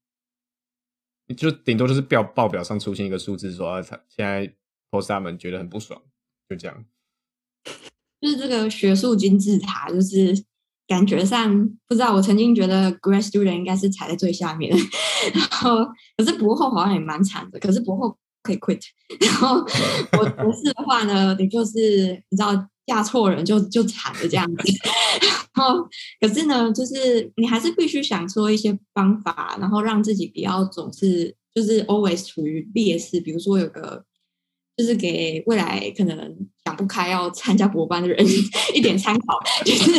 你就顶多就是表报表上出现一个数字，说啊，他现在。postdoc 们觉得很不爽，就这样。就是这个学术金字塔，就是感觉上不知道。我曾经觉得 grad student 应该是踩在最下面，然后可是博后好像也蛮惨的。可是博后可以 quit，然后我博士的话呢，你就是你知道嫁错人就就惨了这样子。然后可是呢，就是你还是必须想出一些方法，然后让自己不要总是就是 always 处于劣势。比如说有个。就是给未来可能想不开要参加博班的人一点参考，就是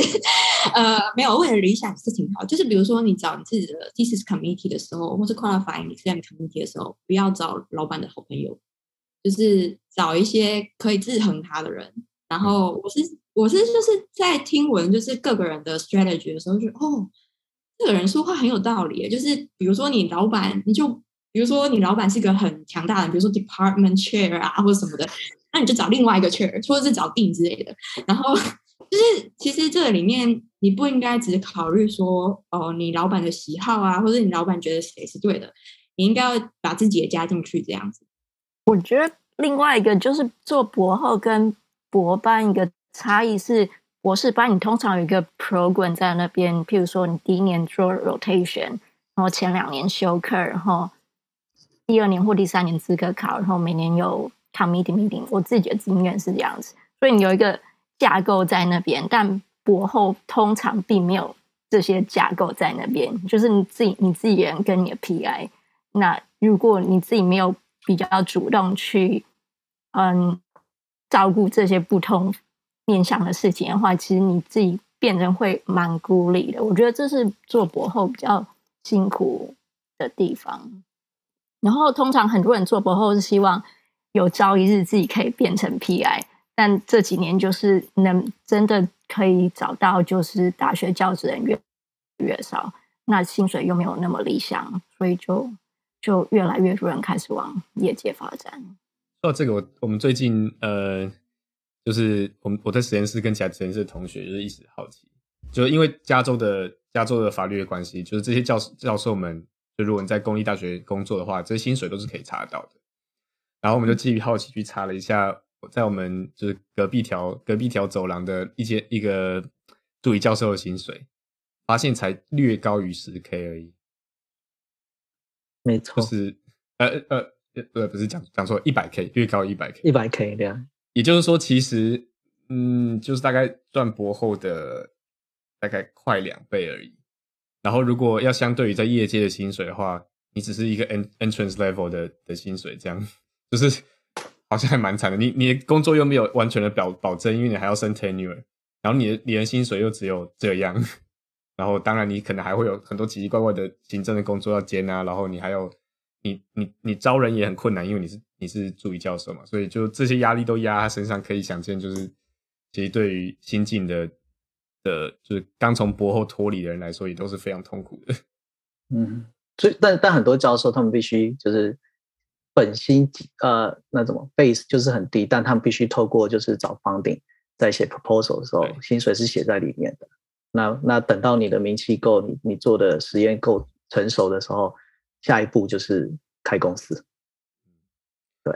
呃，没有为了理想是挺好。就是比如说你找你自己的 thesis committee 的时候，或是 qualifying exam committee 的时候，不要找老板的好朋友，就是找一些可以制衡他的人。然后我是我是就是在听闻就是各个人的 strategy 的时候就，哦，这个人说话很有道理。就是比如说你老板，你就。比如说，你老板是个很强大的，比如说 department chair 啊，或者什么的，那你就找另外一个 chair，或者是找 d 之类的。然后就是，其实这个里面你不应该只考虑说，哦，你老板的喜好啊，或者你老板觉得谁是对的，你应该要把自己也加进去，这样子。我觉得另外一个就是做博后跟博班一个差异是，博士班你通常有一个 program 在那边，譬如说你第一年做 rotation，然后前两年修课，然后。第二年或第三年资格考，然后每年有 committee meeting，我自己的经验是这样子，所以你有一个架构在那边，但博后通常并没有这些架构在那边，就是你自己你自己人跟你的 PI。那如果你自己没有比较主动去嗯照顾这些不同面向的事情的话，其实你自己变成会蛮孤立的。我觉得这是做博后比较辛苦的地方。然后，通常很多人做博后是希望有朝一日自己可以变成 PI，但这几年就是能真的可以找到，就是大学教职人越越少，那薪水又没有那么理想，所以就就越来越多人开始往业界发展。哦，这个我我们最近呃，就是我们我在实验室跟其他实验室的同学就是一直好奇，就因为加州的加州的法律的关系，就是这些教教授们。就如果你在公立大学工作的话，这些薪水都是可以查得到的。然后我们就基于好奇去查了一下，在我们就是隔壁条隔壁条走廊的一些一个助理教授的薪水，发现才略高于十 K 而已。没错，就是呃呃呃，不是讲讲错，一百 K 略高一百 K，一百 K 对啊。也就是说，其实嗯，就是大概赚博后的大概快两倍而已。然后，如果要相对于在业界的薪水的话，你只是一个 entrance level 的的薪水，这样 就是好像还蛮惨的。你你的工作又没有完全的保保证，因为你还要升 tenure，然后你的你的薪水又只有这样，然然后当然你可能还会有很多奇奇怪怪的行政的工作要兼啊，然后你还有你你你招人也很困难，因为你是你是助理教授嘛，所以就这些压力都压他身上，可以想见，就是其实对于新进的的，就是刚从博后脱离的人来说，也都是非常痛苦的。嗯，所以但但很多教授他们必须就是。本薪呃，那怎么 base 就是很低，但他们必须透过就是找 funding，在写 proposal 的时候，薪水是写在里面的。那那等到你的名气够，你你做的实验够成熟的时候，下一步就是开公司。对，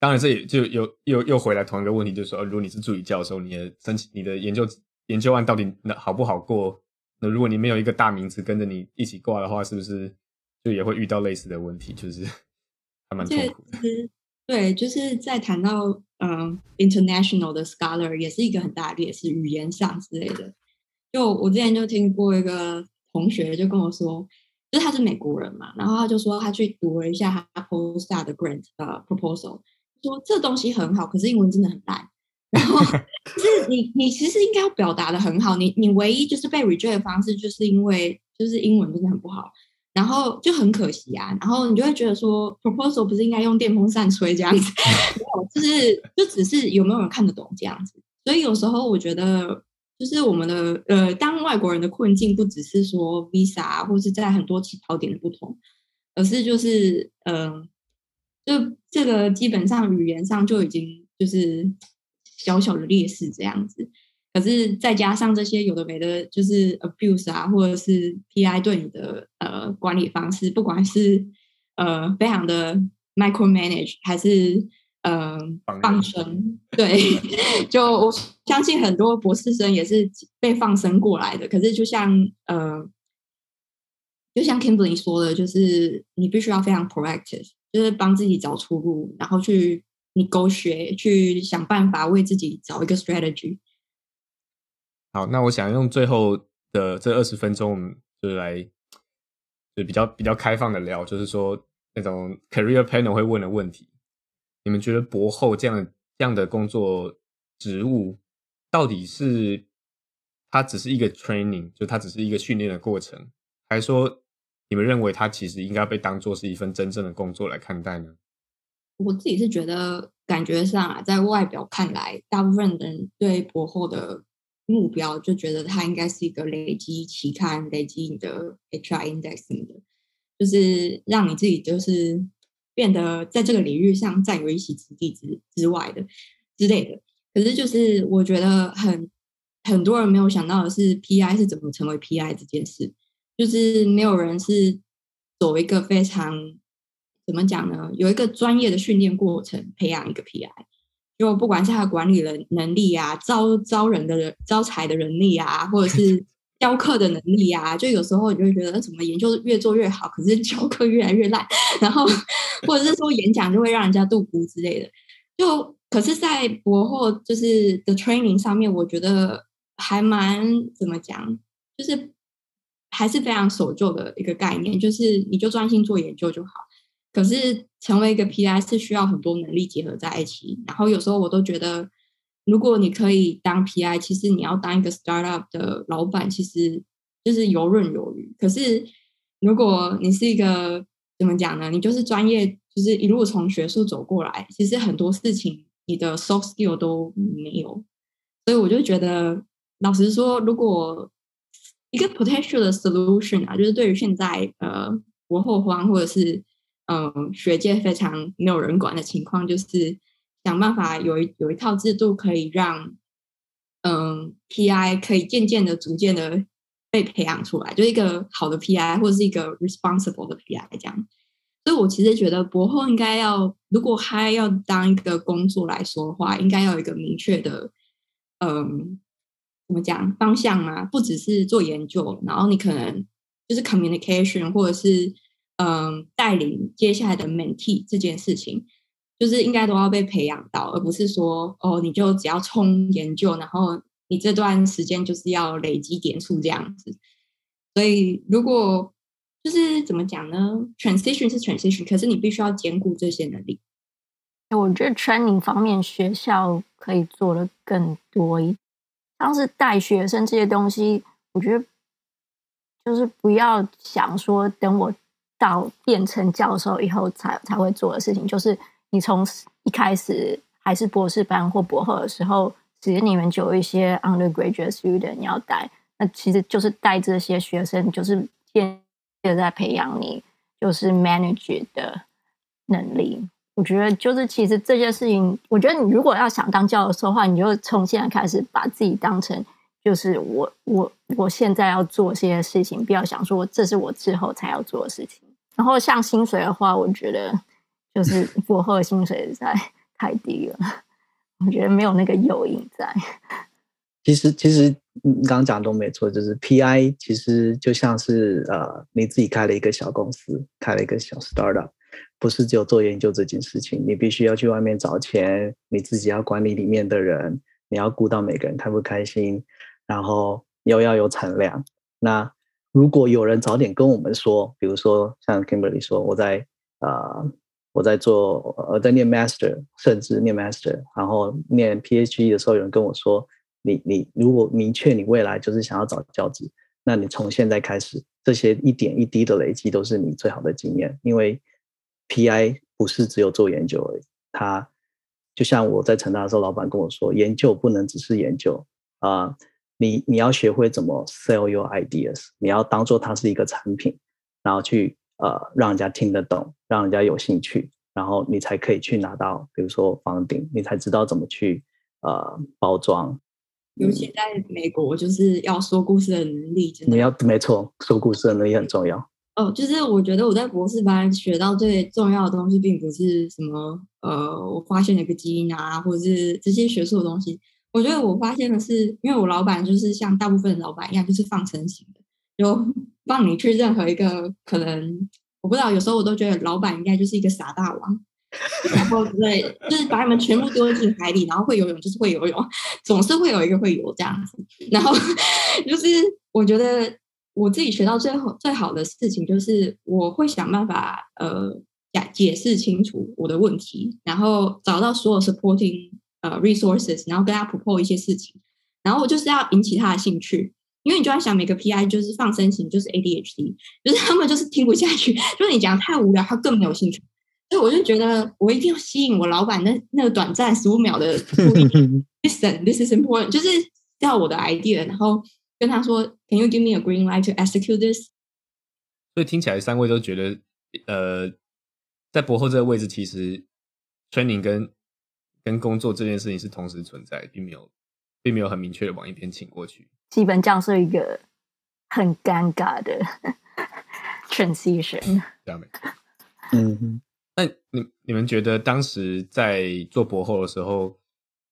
当然这也就又又又回来同一个问题，就是说，如果你是助理教授，你的申请你的研究研究案到底那好不好过？那如果你没有一个大名字跟着你一起挂的话，是不是？就也会遇到类似的问题，就是 还蛮痛苦的。对，就是在谈到嗯，international 的 scholar 也是一个很大的劣势，语言上之类的。就我之前就听过一个同学就跟我说，就是他是美国人嘛，然后他就说他去读了一下他 postdoc 的 grant 的 proposal，说这东西很好，可是英文真的很烂。然后 就是你你其实应该要表达的很好，你你唯一就是被 reject 的方式，就是因为就是英文真的很不好。然后就很可惜啊，然后你就会觉得说，proposal 不是应该用电风扇吹这样子，没有，就是就只是有没有人看得懂这样子。所以有时候我觉得，就是我们的呃，当外国人的困境不只是说 visa 或是在很多起跑点的不同，而是就是嗯、呃，就这个基本上语言上就已经就是小小的劣势这样子。可是再加上这些有的没的，就是 abuse 啊，或者是 PI 对你的呃管理方式，不管是呃非常的 micromanage 还是呃放生，对，就 我相信很多博士生也是被放生过来的。可是就像呃，就像 Kimberly 说的，就是你必须要非常 proactive，就是帮自己找出路，然后去 negotiate，去想办法为自己找一个 strategy。好，那我想用最后的这二十分钟，我们就来就比较比较开放的聊，就是说那种 career panel 会问的问题。你们觉得博后这样这样的工作职务，到底是它只是一个 training，就它只是一个训练的过程，还是说你们认为它其实应该被当做是一份真正的工作来看待呢？我自己是觉得，感觉上啊，在外表看来，大部分人对博后的目标就觉得它应该是一个累积期刊、累积你的 HR indexing 的，就是让你自己就是变得在这个领域上占有一席之地之之外的之类的。可是就是我觉得很很多人没有想到的是，PI 是怎么成为 PI 这件事，就是没有人是走一个非常怎么讲呢？有一个专业的训练过程培养一个 PI。就不管是他的管理人能力啊，招招人的人招财的能力啊，或者 是教课的能力啊，就有时候你就会觉得，怎么研究越做越好，可是 教课越来越烂，然后或者是说演讲就会让人家度孤之类的。就可是，在博后就是的 training 上面，我觉得还蛮怎么讲，就是还是非常守旧的一个概念，就是你就专心做研究就好。可是成为一个 PI 是需要很多能力结合在一起，然后有时候我都觉得，如果你可以当 PI，其实你要当一个 startup 的老板，其实就是游刃有余。可是如果你是一个怎么讲呢？你就是专业，就是一路从学术走过来，其实很多事情你的 soft skill 都没有。所以我就觉得，老实说，如果一个 potential 的 solution 啊，就是对于现在呃国后荒或者是嗯，学界非常没有人管的情况，就是想办法有一有一套制度，可以让嗯 PI 可以渐渐的、逐渐的被培养出来，就是一个好的 PI 或者是一个 responsible 的 PI 这样。所以我其实觉得博后应该要，如果还要当一个工作来说的话，应该要有一个明确的嗯怎么讲方向嘛，不只是做研究，然后你可能就是 communication 或者是。嗯，带领接下来的 mentee 这件事情，就是应该都要被培养到，而不是说哦，你就只要冲研究，然后你这段时间就是要累积点数这样子。所以，如果就是怎么讲呢？transition 是 transition，可是你必须要兼顾这些能力。我觉得 training 方面学校可以做的更多一点，像是带学生这些东西。我觉得就是不要想说等我到变成教授以后才才会做的事情，就是你从一开始还是博士班或博后的时候，其实你们就有一些 undergraduate student 要带，那其实就是带这些学生，就是间接在培养你就是 manage 的能力。我觉得就是其实这件事情，我觉得你如果要想当教授的话，你就从现在开始把自己当成就是我我我现在要做这些事情，不要想说这是我之后才要做的事情。然后像薪水的话，我觉得就是博后的薪水实在太低了，我觉得没有那个诱因在。其实其实你刚刚讲的都没错，就是 PI 其实就像是呃你自己开了一个小公司，开了一个小 startup。不是只有做研究这件事情，你必须要去外面找钱，你自己要管理里面的人，你要顾到每个人开不开心，然后又要有产量。那如果有人早点跟我们说，比如说像 Kimberly 说，我在呃我在做我在念 Master，甚至念 Master，然后念 PhD 的时候，有人跟我说，你你如果明确你未来就是想要找教职，那你从现在开始，这些一点一滴的累积都是你最好的经验，因为。PI 不是只有做研究而已，他就像我在成大的时候，老板跟我说，研究不能只是研究啊、你你要学会怎么 sell your ideas，你要当做它是一个产品，然后去呃让人家听得懂，让人家有兴趣，然后你才可以去拿到，比如说 funding，你才知道怎么去呃包装。尤其在美国，就是要说故事的能力，真的你要没错，说故事的能力很重要。哦，就是我觉得我在博士班学到最重要的东西，并不是什么呃，我发现了一个基因啊，或者是这些学术的东西。我觉得我发现的是，因为我老板就是像大部分的老板一样，就是放生型的，就 放你去任何一个可能，我不知道，有时候我都觉得老板应该就是一个傻大王，然后对，就是把你们全部丢进海里，然后会游泳就是会游泳，总是会有一个会游这样子。然后 就是我觉得。我自己学到最后最好的事情就是，我会想办法呃解解释清楚我的问题，然后找到所有 supporting 呃 resources，然后跟他 propose 一些事情，然后我就是要引起他的兴趣，因为你就在想每个 PI 就是放生型，就是 ADHD，就是他们就是听不下去，就是你讲太无聊，他更没有兴趣，所以我就觉得我一定要吸引我老板那那个短暂十五秒的注意，Listen，this is important，就是要我的 idea，然后。跟他说，Can you give me a green light to execute this？所以听起来三位都觉得，呃，在博后这个位置，其实 training 跟跟工作这件事情是同时存在，并没有，并没有很明确的往一边倾过去。基本上是一个很尴尬的 transition。对啊没？嗯，那你你们觉得当时在做博后的时候，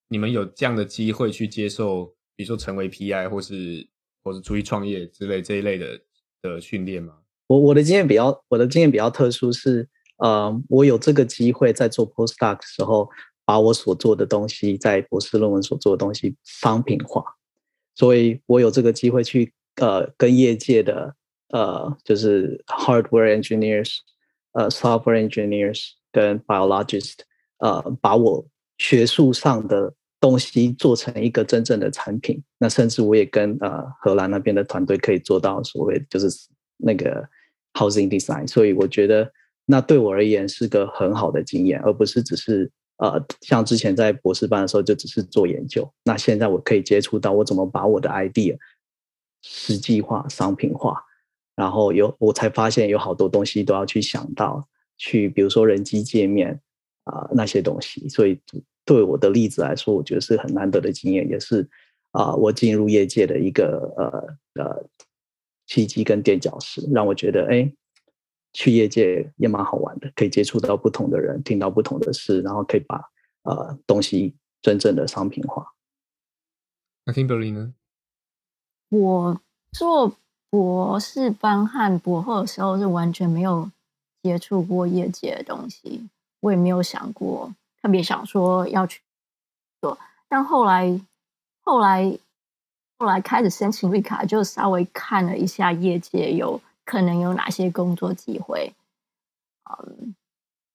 你们有这样的机会去接受，比如说成为 PI 或是？或是出去创业之类这一类的的训练吗？我我的经验比较我的经验比较特殊是，呃，我有这个机会在做 postdoc 的时候，把我所做的东西在博士论文所做的东西商品化，所以我有这个机会去呃跟业界的呃就是 hardware engineers、呃 software engineers 跟 biologist 呃把我学术上的。东西做成一个真正的产品，那甚至我也跟呃荷兰那边的团队可以做到所谓就是那个 housing design，所以我觉得那对我而言是个很好的经验，而不是只是呃像之前在博士班的时候就只是做研究。那现在我可以接触到我怎么把我的 idea 实际化、商品化，然后有我才发现有好多东西都要去想到，去比如说人机界面啊、那些东西，所以。对我的例子来说，我觉得是很难得的经验，也是啊、我进入业界的一个呃呃契机跟垫脚石，让我觉得哎，去业界也蛮好玩的，可以接触到不同的人，听到不同的事，然后可以把呃东西真正的商品化。那 Kimberly 呢？我做博士班和博后的时候是完全没有接触过业界的东西，我也没有想过。特别想说要去做，但后来后来后来开始申请绿卡，就稍微看了一下业界有可能有哪些工作机会。嗯，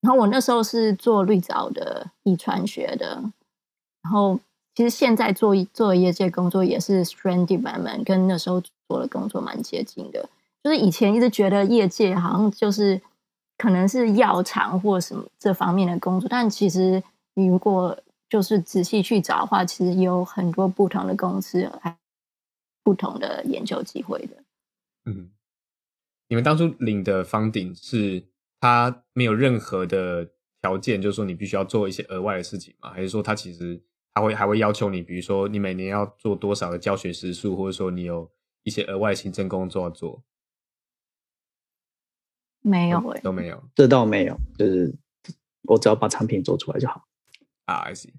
然后我那时候是做绿藻的遗传学的，然后其实现在做做业界工作也是 strain development，跟那时候做的工作蛮接近的。就是以前一直觉得业界好像就是可能是药厂或什么这方面的工作，但其实你如果就是仔细去找的话，其实有很多不同的公司，不同的研究机会的。嗯，你们当初领的 funding 是他没有任何的条件，就是说你必须要做一些额外的事情吗？还是说他其实他会还会要求你，比如说你每年要做多少的教学时数，或者说你有一些额外行政工作要做？没有诶、欸，都没有，这倒没有，就是我只要把产品做出来就好。啊，I see。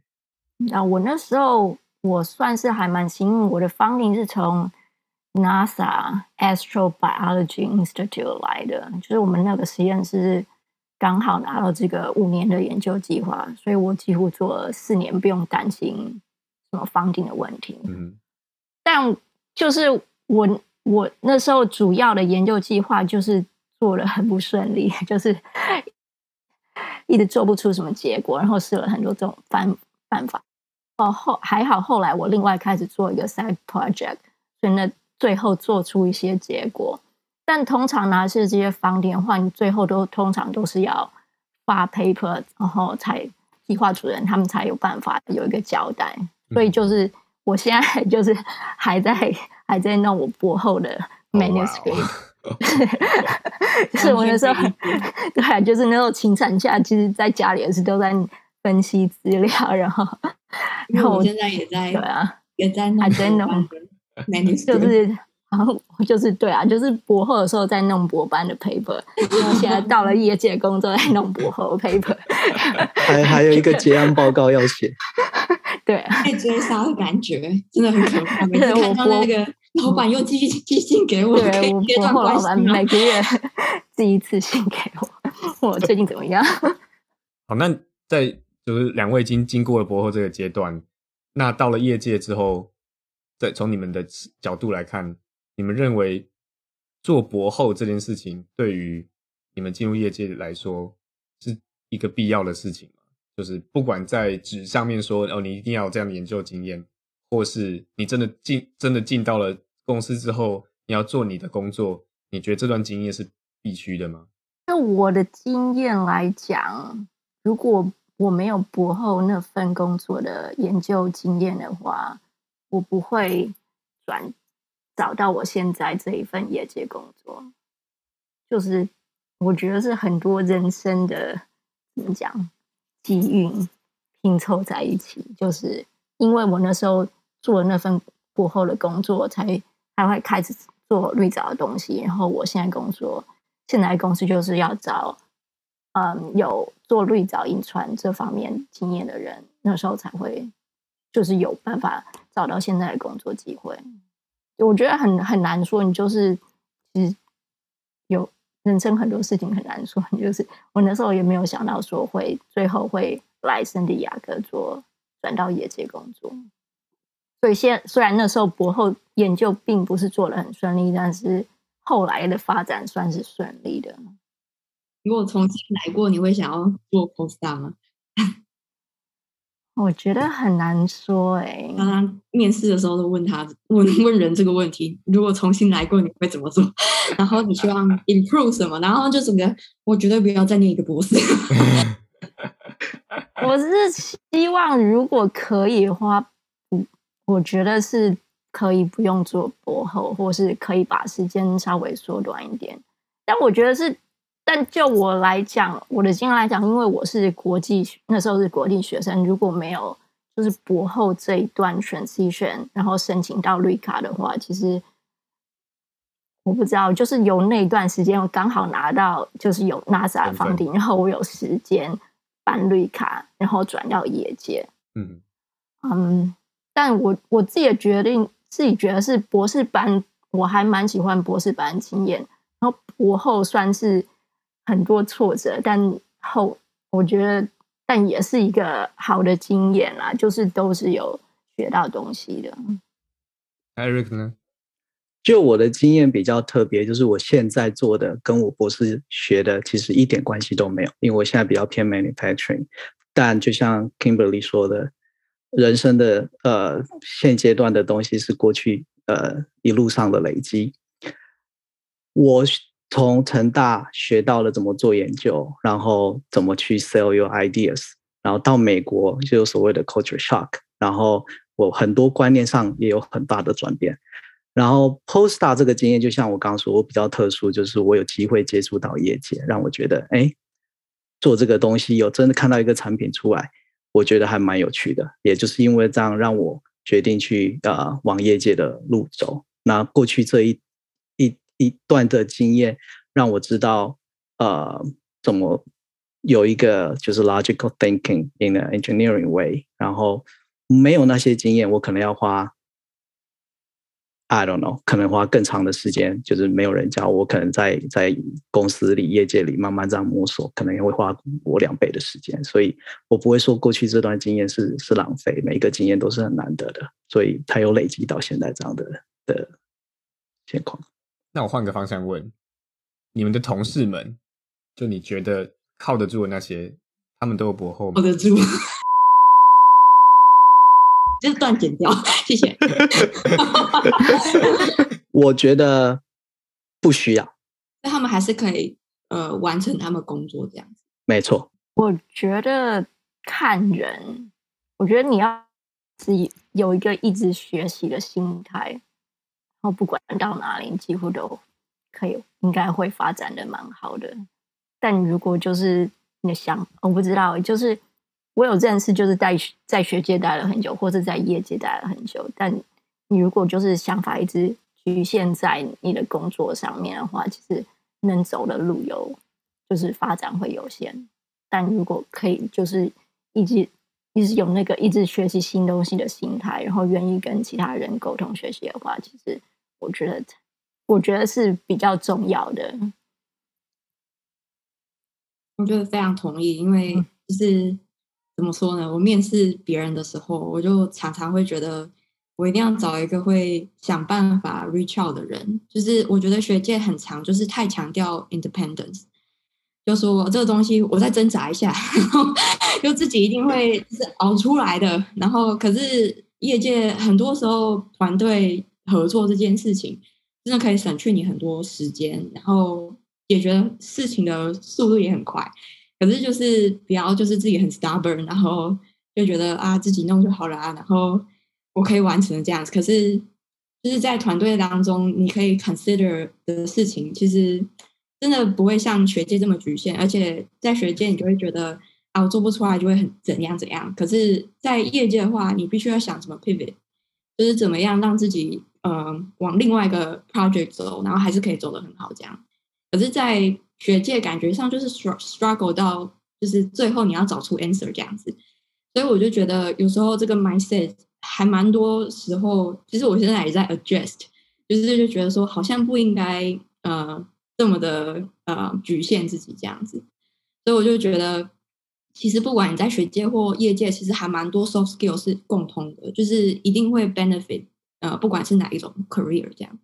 那我那时候我算是还蛮幸运，我的 funding 是从 NASA Astrobiology Institute 来的，就是我们那个实验室刚好拿到这个五年的研究计划，所以我几乎做了四年，不用担心什么 funding 的问题。嗯，但就是我我那时候主要的研究计划就是做的很不顺利，就是。一直做不出什么结果，然后试了很多这种办办法。哦，后还好，后来我另外开始做一个 side project，所以那最后做出一些结果。但通常拿是这些 funding 的话，你最后都通常都是要发 paper，然后才计划主任他们才有办法有一个交代。所以就是我现在就是还在还在弄我博后的 manuscript。Oh, wow. 就是我那时候，对啊，就是那时候请产假，其实在家里也是都在分析资料，然后，然后我现在也在，对啊，也在弄，还在弄，就是，然后就是对啊，就是博后的时候在弄博班的 paper，然后现在到了业界工作在弄博后的 paper，还还有一个结案报告要写，对啊，被追杀的感觉真的很可怕，每次看到那个。老板又寄寄信给我，对，我博后老板每个月寄一次信给我，我最近怎么样？好，那在就是两位已经经过了博后这个阶段，那到了业界之后，在从你们的角度来看，你们认为做博后这件事情对于你们进入业界来说是一个必要的事情吗？就是不管在纸上面说哦，你一定要有这样的研究经验。或是你真的进真的进到了公司之后，你要做你的工作，你觉得这段经验是必须的吗？就我的经验来讲，如果我没有博后那份工作的研究经验的话，我不会转找到我现在这一份业界工作。就是我觉得是很多人生的怎么讲机运拼凑在一起，就是因为我那时候。做了那份过后的工作，才才会开始做绿藻的东西。然后我现在工作，现在公司就是要找嗯有做绿藻遗传这方面经验的人，那时候才会就是有办法找到现在的工作机会。我觉得很很难说，你就是其实有人生很多事情很难说。你 就是我那时候也没有想到说会最后会来圣地亚哥做转到业界工作。所以现虽然那时候博后研究并不是做的很顺利，但是后来的发展算是顺利的。如果重新来过，你会想要做 postdoc 吗？我觉得很难说哎、欸。刚刚面试的时候都问他问 问人这个问题：如果重新来过，你会怎么做？然后你希望 improve 什么？然后就整个我绝对不要再念一个博士。我是希望如果可以的话。我觉得是可以不用做博后，或是可以把时间稍微缩短一点。但我觉得是，但就我来讲，我的经验来讲，因为我是国际，那时候是国际学生，如果没有就是博后这一段 transition，然后申请到绿卡的话，其实我不知道，就是有那段时间我刚好拿到，就是有 NASA 的 funding，然后我有时间办绿卡，然后转到业界。嗯嗯。但我我自己的决定，自己觉得是博士班，我还蛮喜欢博士班经验。然后博后算是很多挫折，但后我觉得，但也是一个好的经验啦，就是都是有学到东西的。Eric 呢？就我的经验比较特别，就是我现在做的跟我博士学的其实一点关系都没有，因为我现在比较偏 manufacturing。但就像 Kimberly 说的。人生的呃现阶段的东西是过去呃一路上的累积。我从成大学到了怎么做研究，然后怎么去 sell your ideas，然后到美国就有所谓的 culture shock，然后我很多观念上也有很大的转变。然后 postdoc 这个经验，就像我刚刚说，我比较特殊，就是我有机会接触到业界，让我觉得，哎，做这个东西有真的看到一个产品出来，我觉得还蛮有趣的。也就是因为这样，让我决定去呃往业界的路走。那过去这一一段的经验，让我知道呃怎么有一个就是 logical thinking in an engineering way。然后没有那些经验，我可能要花。I don't know，可能花更长的时间，就是没有人教我，可能在在公司里、业界里慢慢这样摸索，可能也会花我两倍的时间。所以我不会说过去这段经验是是浪费，每一个经验都是很难得的，所以才有累积到现在这样的的情况。那我换个方向问，你们的同事们，就你觉得靠得住的那些，他们都有博后吗？靠得住。这段剪掉，谢谢。我觉得不需要，那他们还是可以呃完成他们工作这样子。没错，我觉得看人，我觉得你要自己有一个一直学习的心态，然后不管到哪里，几乎都可以，应该会发展的蛮好的。但如果就是你的想，我不知道，就是。我有认识，就是在在学界待了很久，或是在业界待了很久。但你如果就是想法一直局限在你的工作上面的话，其实能走的路有就是发展会有限。但如果可以，就是一直一直有那个一直学习新东西的心态，然后愿意跟其他人沟通学习的话，其实我觉得我觉得是比较重要的。我觉得非常同意，因为就是。怎么说呢？我面试别人的时候，我就常常会觉得，我一定要找一个会想办法 reach out 的人。就是我觉得学界很长，就是太强调 independence，就说这个东西我再挣扎一下，然 后就自己一定会是熬出来的。然后可是业界很多时候团队合作这件事情，真的可以省去你很多时间，然后解决事情的速度也很快。可是就是不要，就是自己很 stubborn，然后就觉得啊自己弄就好了啊，然后我可以完成这样子。可是就是在团队当中，你可以 consider 的事情，其实真的不会像学界这么局限。而且在学界，你就会觉得啊，我做不出来就会很怎样怎样。可是，在业界的话，你必须要想怎么 pivot，就是怎么样让自己呃往另外一个 project 走，然后还是可以走得很好这样。可是，在学界感觉上就是 struggle 到，就是最后你要找出 answer 这样子，所以我就觉得有时候这个 mindset 还蛮多时候，其实我现在也在 adjust，就是就觉得说好像不应该呃这么的呃局限自己这样子，所以我就觉得其实不管你在学界或业界，其实还蛮多 soft skill 是共通的，就是一定会 benefit 呃不管是哪一种 career 这样。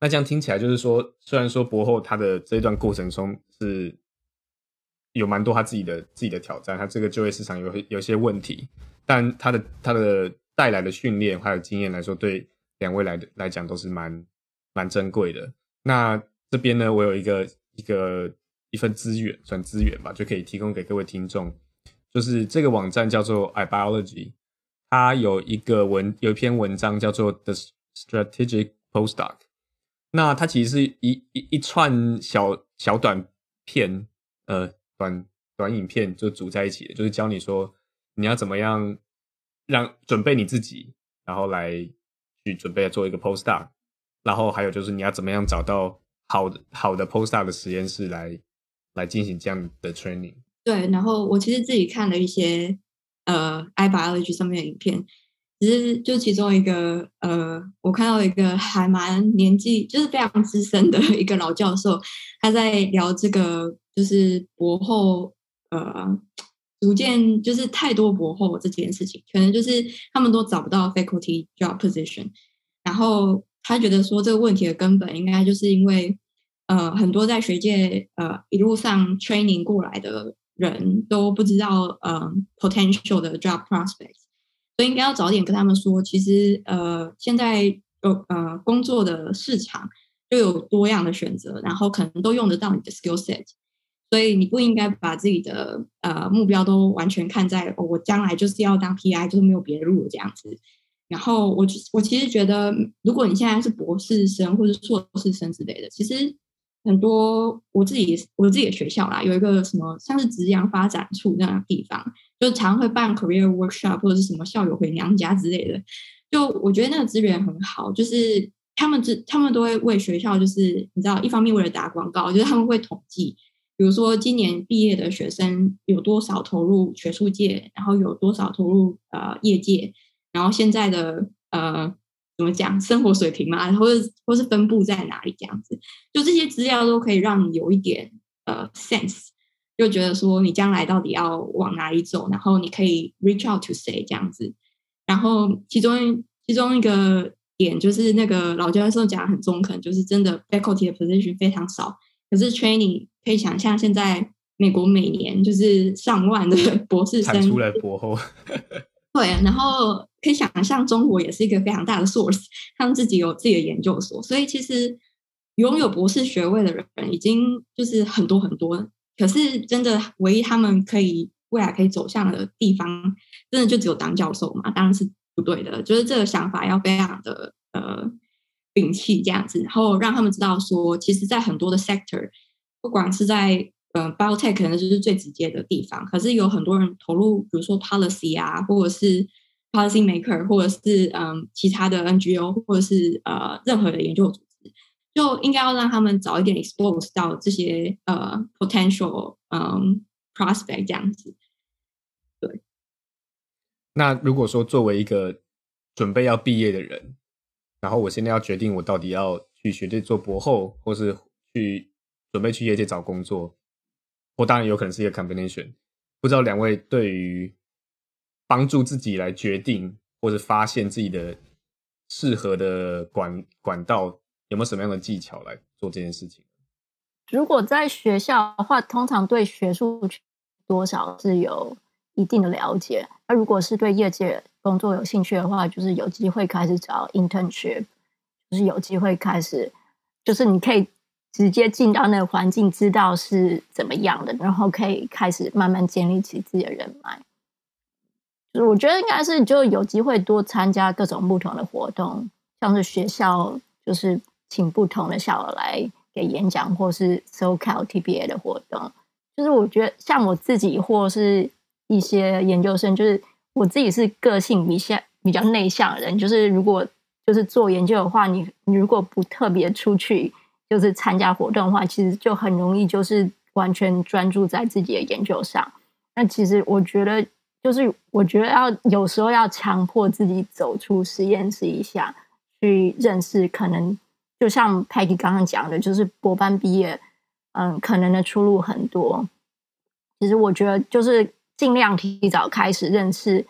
那这样听起来就是说，虽然说博后他的这一段过程中是有蛮多他自己的自己的挑战，他这个就业市场有有些问题，但他的他的带来的训练还有经验来说，对两位来来讲都是蛮蛮珍贵的。那这边呢，我有一个一个一份资源，算资源吧，就可以提供给各位听众，就是这个网站叫做 iBiology，他有一个文有一篇文章叫做 The Strategic Postdoc。那它其实是一一一串小小短片，呃，短短影片就组在一起的，就是教你说你要怎么样让准备你自己，然后来去准备做一个 postdoc，然后还有就是你要怎么样找到好的好的 postdoc 的实验室来来进行这样的 training。对，然后我其实自己看了一些呃 iBiology 上面的影片。其实就其中一个，呃，我看到一个还蛮年纪，就是非常资深的一个老教授，他在聊这个，就是博后，呃，逐渐就是太多博后这件事情，可能就是他们都找不到 faculty job position，然后他觉得说这个问题的根本应该就是因为，呃，很多在学界，呃，一路上 training 过来的人都不知道，呃，potential 的 job prospects。所以应该要早点跟他们说，其实呃，现在有呃工作的市场就有多样的选择，然后可能都用得到你的 skill set，所以你不应该把自己的呃目标都完全看在、我将来就是要当 PI，就是没有别的路这样子。然后我我其实觉得，如果你现在是博士生或者硕士生之类的，其实很多我自己我自己的学校啦，有一个什么像是职涯发展处那样的地方，就常会办 career workshop 或者是什么校友回娘家之类的。就我觉得那个资源很好，就是他们只他们都会为学校，就是你知道，一方面为了打广告，就是他们会统计，比如说今年毕业的学生有多少投入学术界，然后有多少投入呃业界。然后现在的呃怎么讲生活水平嘛，或者或是分布在哪里这样子，就这些资料都可以让你有一点呃 sense，就觉得说你将来到底要往哪里走，然后你可以 reach out to say 这样子。然后其中其中一个点就是那个老教授讲的很中肯，就是真的 faculty 的 position 非常少，可是 training 可以想象现在美国每年就是上万的 博士生出来博后。对，然后可以想象，中国也是一个非常大的 source，他们自己有自己的研究所，所以其实拥有博士学位的人已经就是很多很多。可是真的，唯一他们可以未来可以走向的地方，真的就只有当教授嘛？当然是不对的。就是这个想法要非常的呃摒弃这样子，然后让他们知道说，其实，在很多的 sector，不管是在呃，biotech 可能就是最直接的地方，可是有很多人投入，比如说 policy 啊，或者是 policy maker，或者是嗯其他的 NGO，或者是呃任何的研究组织，就应该要让他们早一点 expose 到这些呃 potential 嗯 prospect 这样子。对。那如果说作为一个准备要毕业的人，然后我现在要决定我到底要去学界做博后，或是去准备去业界找工作。我当然有可能是一个 combination，不知道两位对于帮助自己来决定或者发现自己的适合的管管道有没有什么样的技巧来做这件事情？如果在学校的话，通常对学术多少是有一定的了解。那如果是对业界工作有兴趣的话，就是有机会开始找 internship，就是有机会开始，就是你可以。直接进到那个环境，知道是怎么样的，然后可以开始慢慢建立起自己的人脉。就是我觉得应该是就有机会多参加各种不同的活动，像是学校就是请不同的校友来给演讲，或是 SoCal TBA 的活动。就是我觉得像我自己或是一些研究生，就是我自己是个性比较比较内向的人，就是如果就是做研究的话，你你如果不特别出去。就是参加活动的话，其实就很容易就是完全专注在自己的研究上。那其实我觉得，就是我觉得要有时候要强迫自己走出实验室一下，去认识可能就像 Peggy 刚刚讲的，就是博班毕业，嗯，可能的出路很多。其实我觉得就是尽量提早开始认识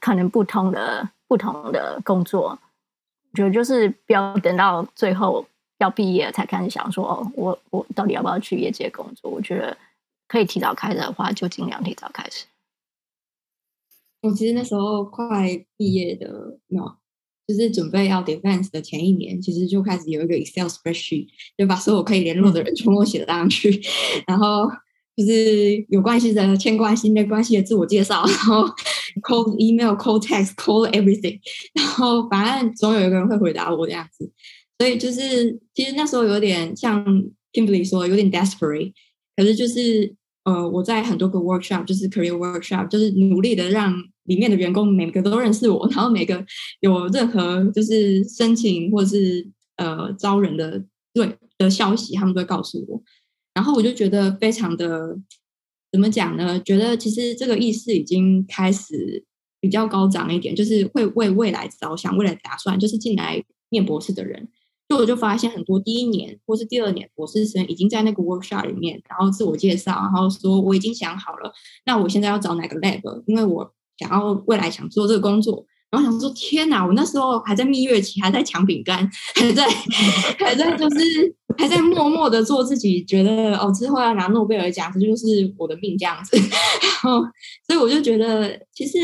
可能不同的不同的工作。我觉得就是不要等到最后。要毕业才开始想说哦，我我到底要不要去业界工作？我觉得可以提早开始的话，就尽量提早开始。我其实那时候快毕业的，那就是准备要 defense 的前一年，其实就开始有一个 Excel spreadsheet，就把所有可以联络的人全部写上去，然后就是有关系的欠关系，没关系的自我介绍，然后 call email、call text、call everything，然后反正总有一个人会回答我这样子。所以就是，其实那时候有点像 Kimberly 说，有点 desperate。可是就是，呃，我在很多个 workshop，就是 career workshop，就是努力的让里面的员工每个都认识我，然后每个有任何就是申请或是呃招人的对的消息，他们都会告诉我。然后我就觉得非常的怎么讲呢？觉得其实这个意识已经开始比较高涨一点，就是会为未来着想，未来打算，就是进来念博士的人。就我就发现很多第一年或是第二年博士生已经在那个 workshop 里面，然后自我介绍，然后说我已经想好了，那我现在要找哪个 lab，因为我想要未来想做这个工作。然后想说天哪，我那时候还在蜜月期，还在抢饼干，还在 还在就是还在默默的做自己觉得哦之后要拿诺贝尔奖，这就是我的命这样子。然后所以我就觉得其实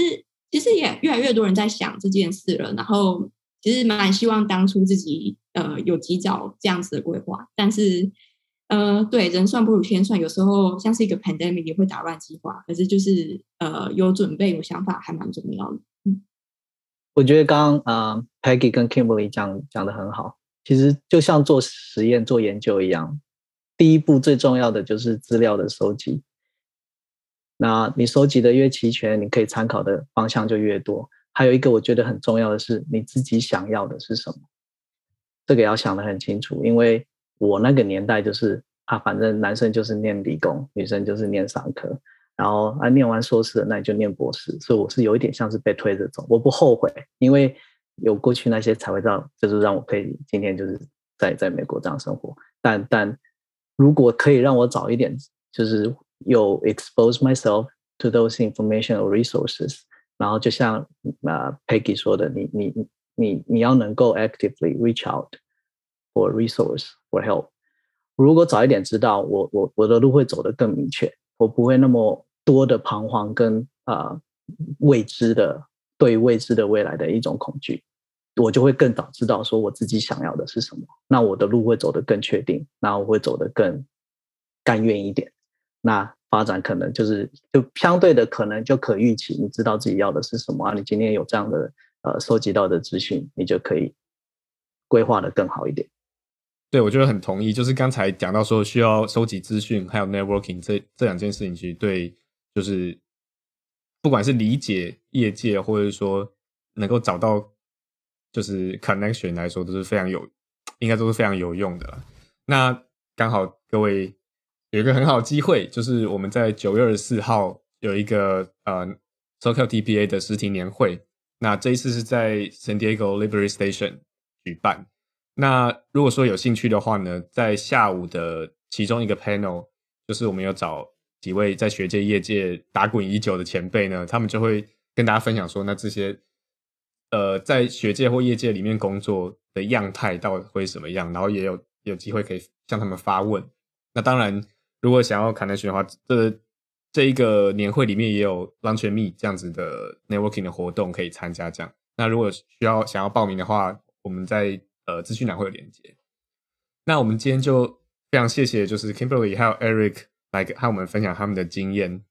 其实也越来越多人在想这件事了。然后其实蛮希望当初自己呃有及早这样子的规划，但是呃对人算不如天算，有时候像是一个 pandemic 也会打乱计划。可是就是呃有准备有想法还蛮重要的。嗯，我觉得刚刚啊、呃、Peggy 跟 Kimberly 讲讲的很好。其实就像做实验、做研究一样，第一步最重要的就是资料的收集。那你收集的越齐全，你可以参考的方向就越多。还有一个我觉得很重要的是，你自己想要的是什么？这个要想得很清楚。因为我那个年代就是啊，反正男生就是念理工，女生就是念商科，然后啊念完硕士那你就念博士。所以我是有一点像是被推着走，我不后悔，因为。有过去那些才会让，就是让我可以今天就是在在美国这样生活。但但如果可以让我早一点，就是有 expose myself to those information or resources，然后就像啊、呃、Peggy 说的，你你你你要能够 actively reach out for resource for help。如果早一点知道，我我我的路会走得更明确，我不会那么多的彷徨跟啊、未知的。对未知的未来的一种恐惧，我就会更早知道说我自己想要的是什么，那我的路会走得更确定，那我会走得更甘愿一点，那发展可能就是就相对的可能就可预期，你知道自己要的是什么啊？你今天有这样的呃收集到的资讯，你就可以规划的更好一点。对，我觉得很同意，就是刚才讲到说需要收集资讯，还有 networking 这这两件事情，其实对就是。不管是理解业界，或者说能够找到就是 connection 来说，都是非常有，应该都是非常有用的。那刚好各位有一个很好的机会，就是我们在九月二十四号有一个呃 SoCal TPA 的实体年会。那这一次是在 San Diego Library Station 举办。那如果说有兴趣的话呢，在下午的其中一个 panel，就是我们有找。几位在学界、业界打滚已久的前辈呢，他们就会跟大家分享说，那这些呃，在学界或业界里面工作的样态到底会什么样，然后也有有机会可以向他们发问。那当然，如果想要 connection 的话，这这一个年会里面也有 lunch and meet 这样子的 networking 的活动可以参加。这样，那如果需要想要报名的话，我们在呃资讯栏会有连接。那我们今天就非常谢谢，就是 Kimberly 还有 Eric。来和我们分享他们的经验，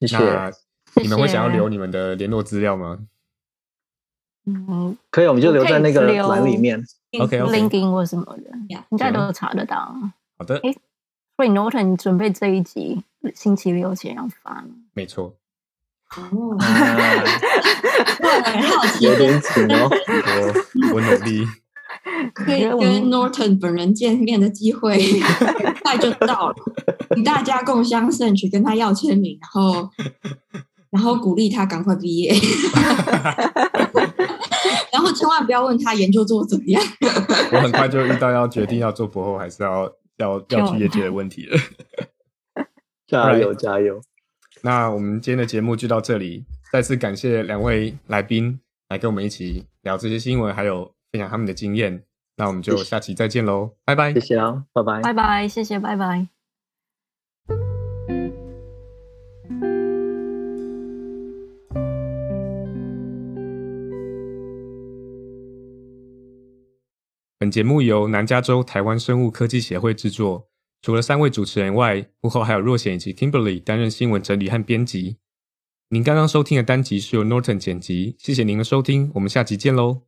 谢谢。那你们会想要留你们的联络资料吗？嗯，可以，我们就留在那个栏里面。OK，LinkedIn 或什么的，应该都查得到。好的。哎，所以 Norton 准备这一集星期六前要发吗？没错。哦，很好奇，有点紧哦。我我努力。可 以跟 Norton 本人见面的机会很 快就到了，与大家共襄盛举，跟他要签名，然后然后鼓励他赶快毕业，然后千万不要问他研究做怎么样。我很快就遇到要决定要做博后还是要要要去业界的问题了。加油加油！那我们今天的节目就到这里，再次感谢两位来宾来跟我们一起聊这些新闻，还有。分享他们的经验，那我们就下期再见喽，拜拜，谢谢啊，拜拜，拜拜，谢谢，拜拜。本节目由南加州台湾生物科技协会制作，除了三位主持人外，幕后还有若贤以及 Kimberly 担任新闻整理和编辑。您刚刚收听的单集是由 Norton 剪辑，谢谢您的收听，我们下集见喽。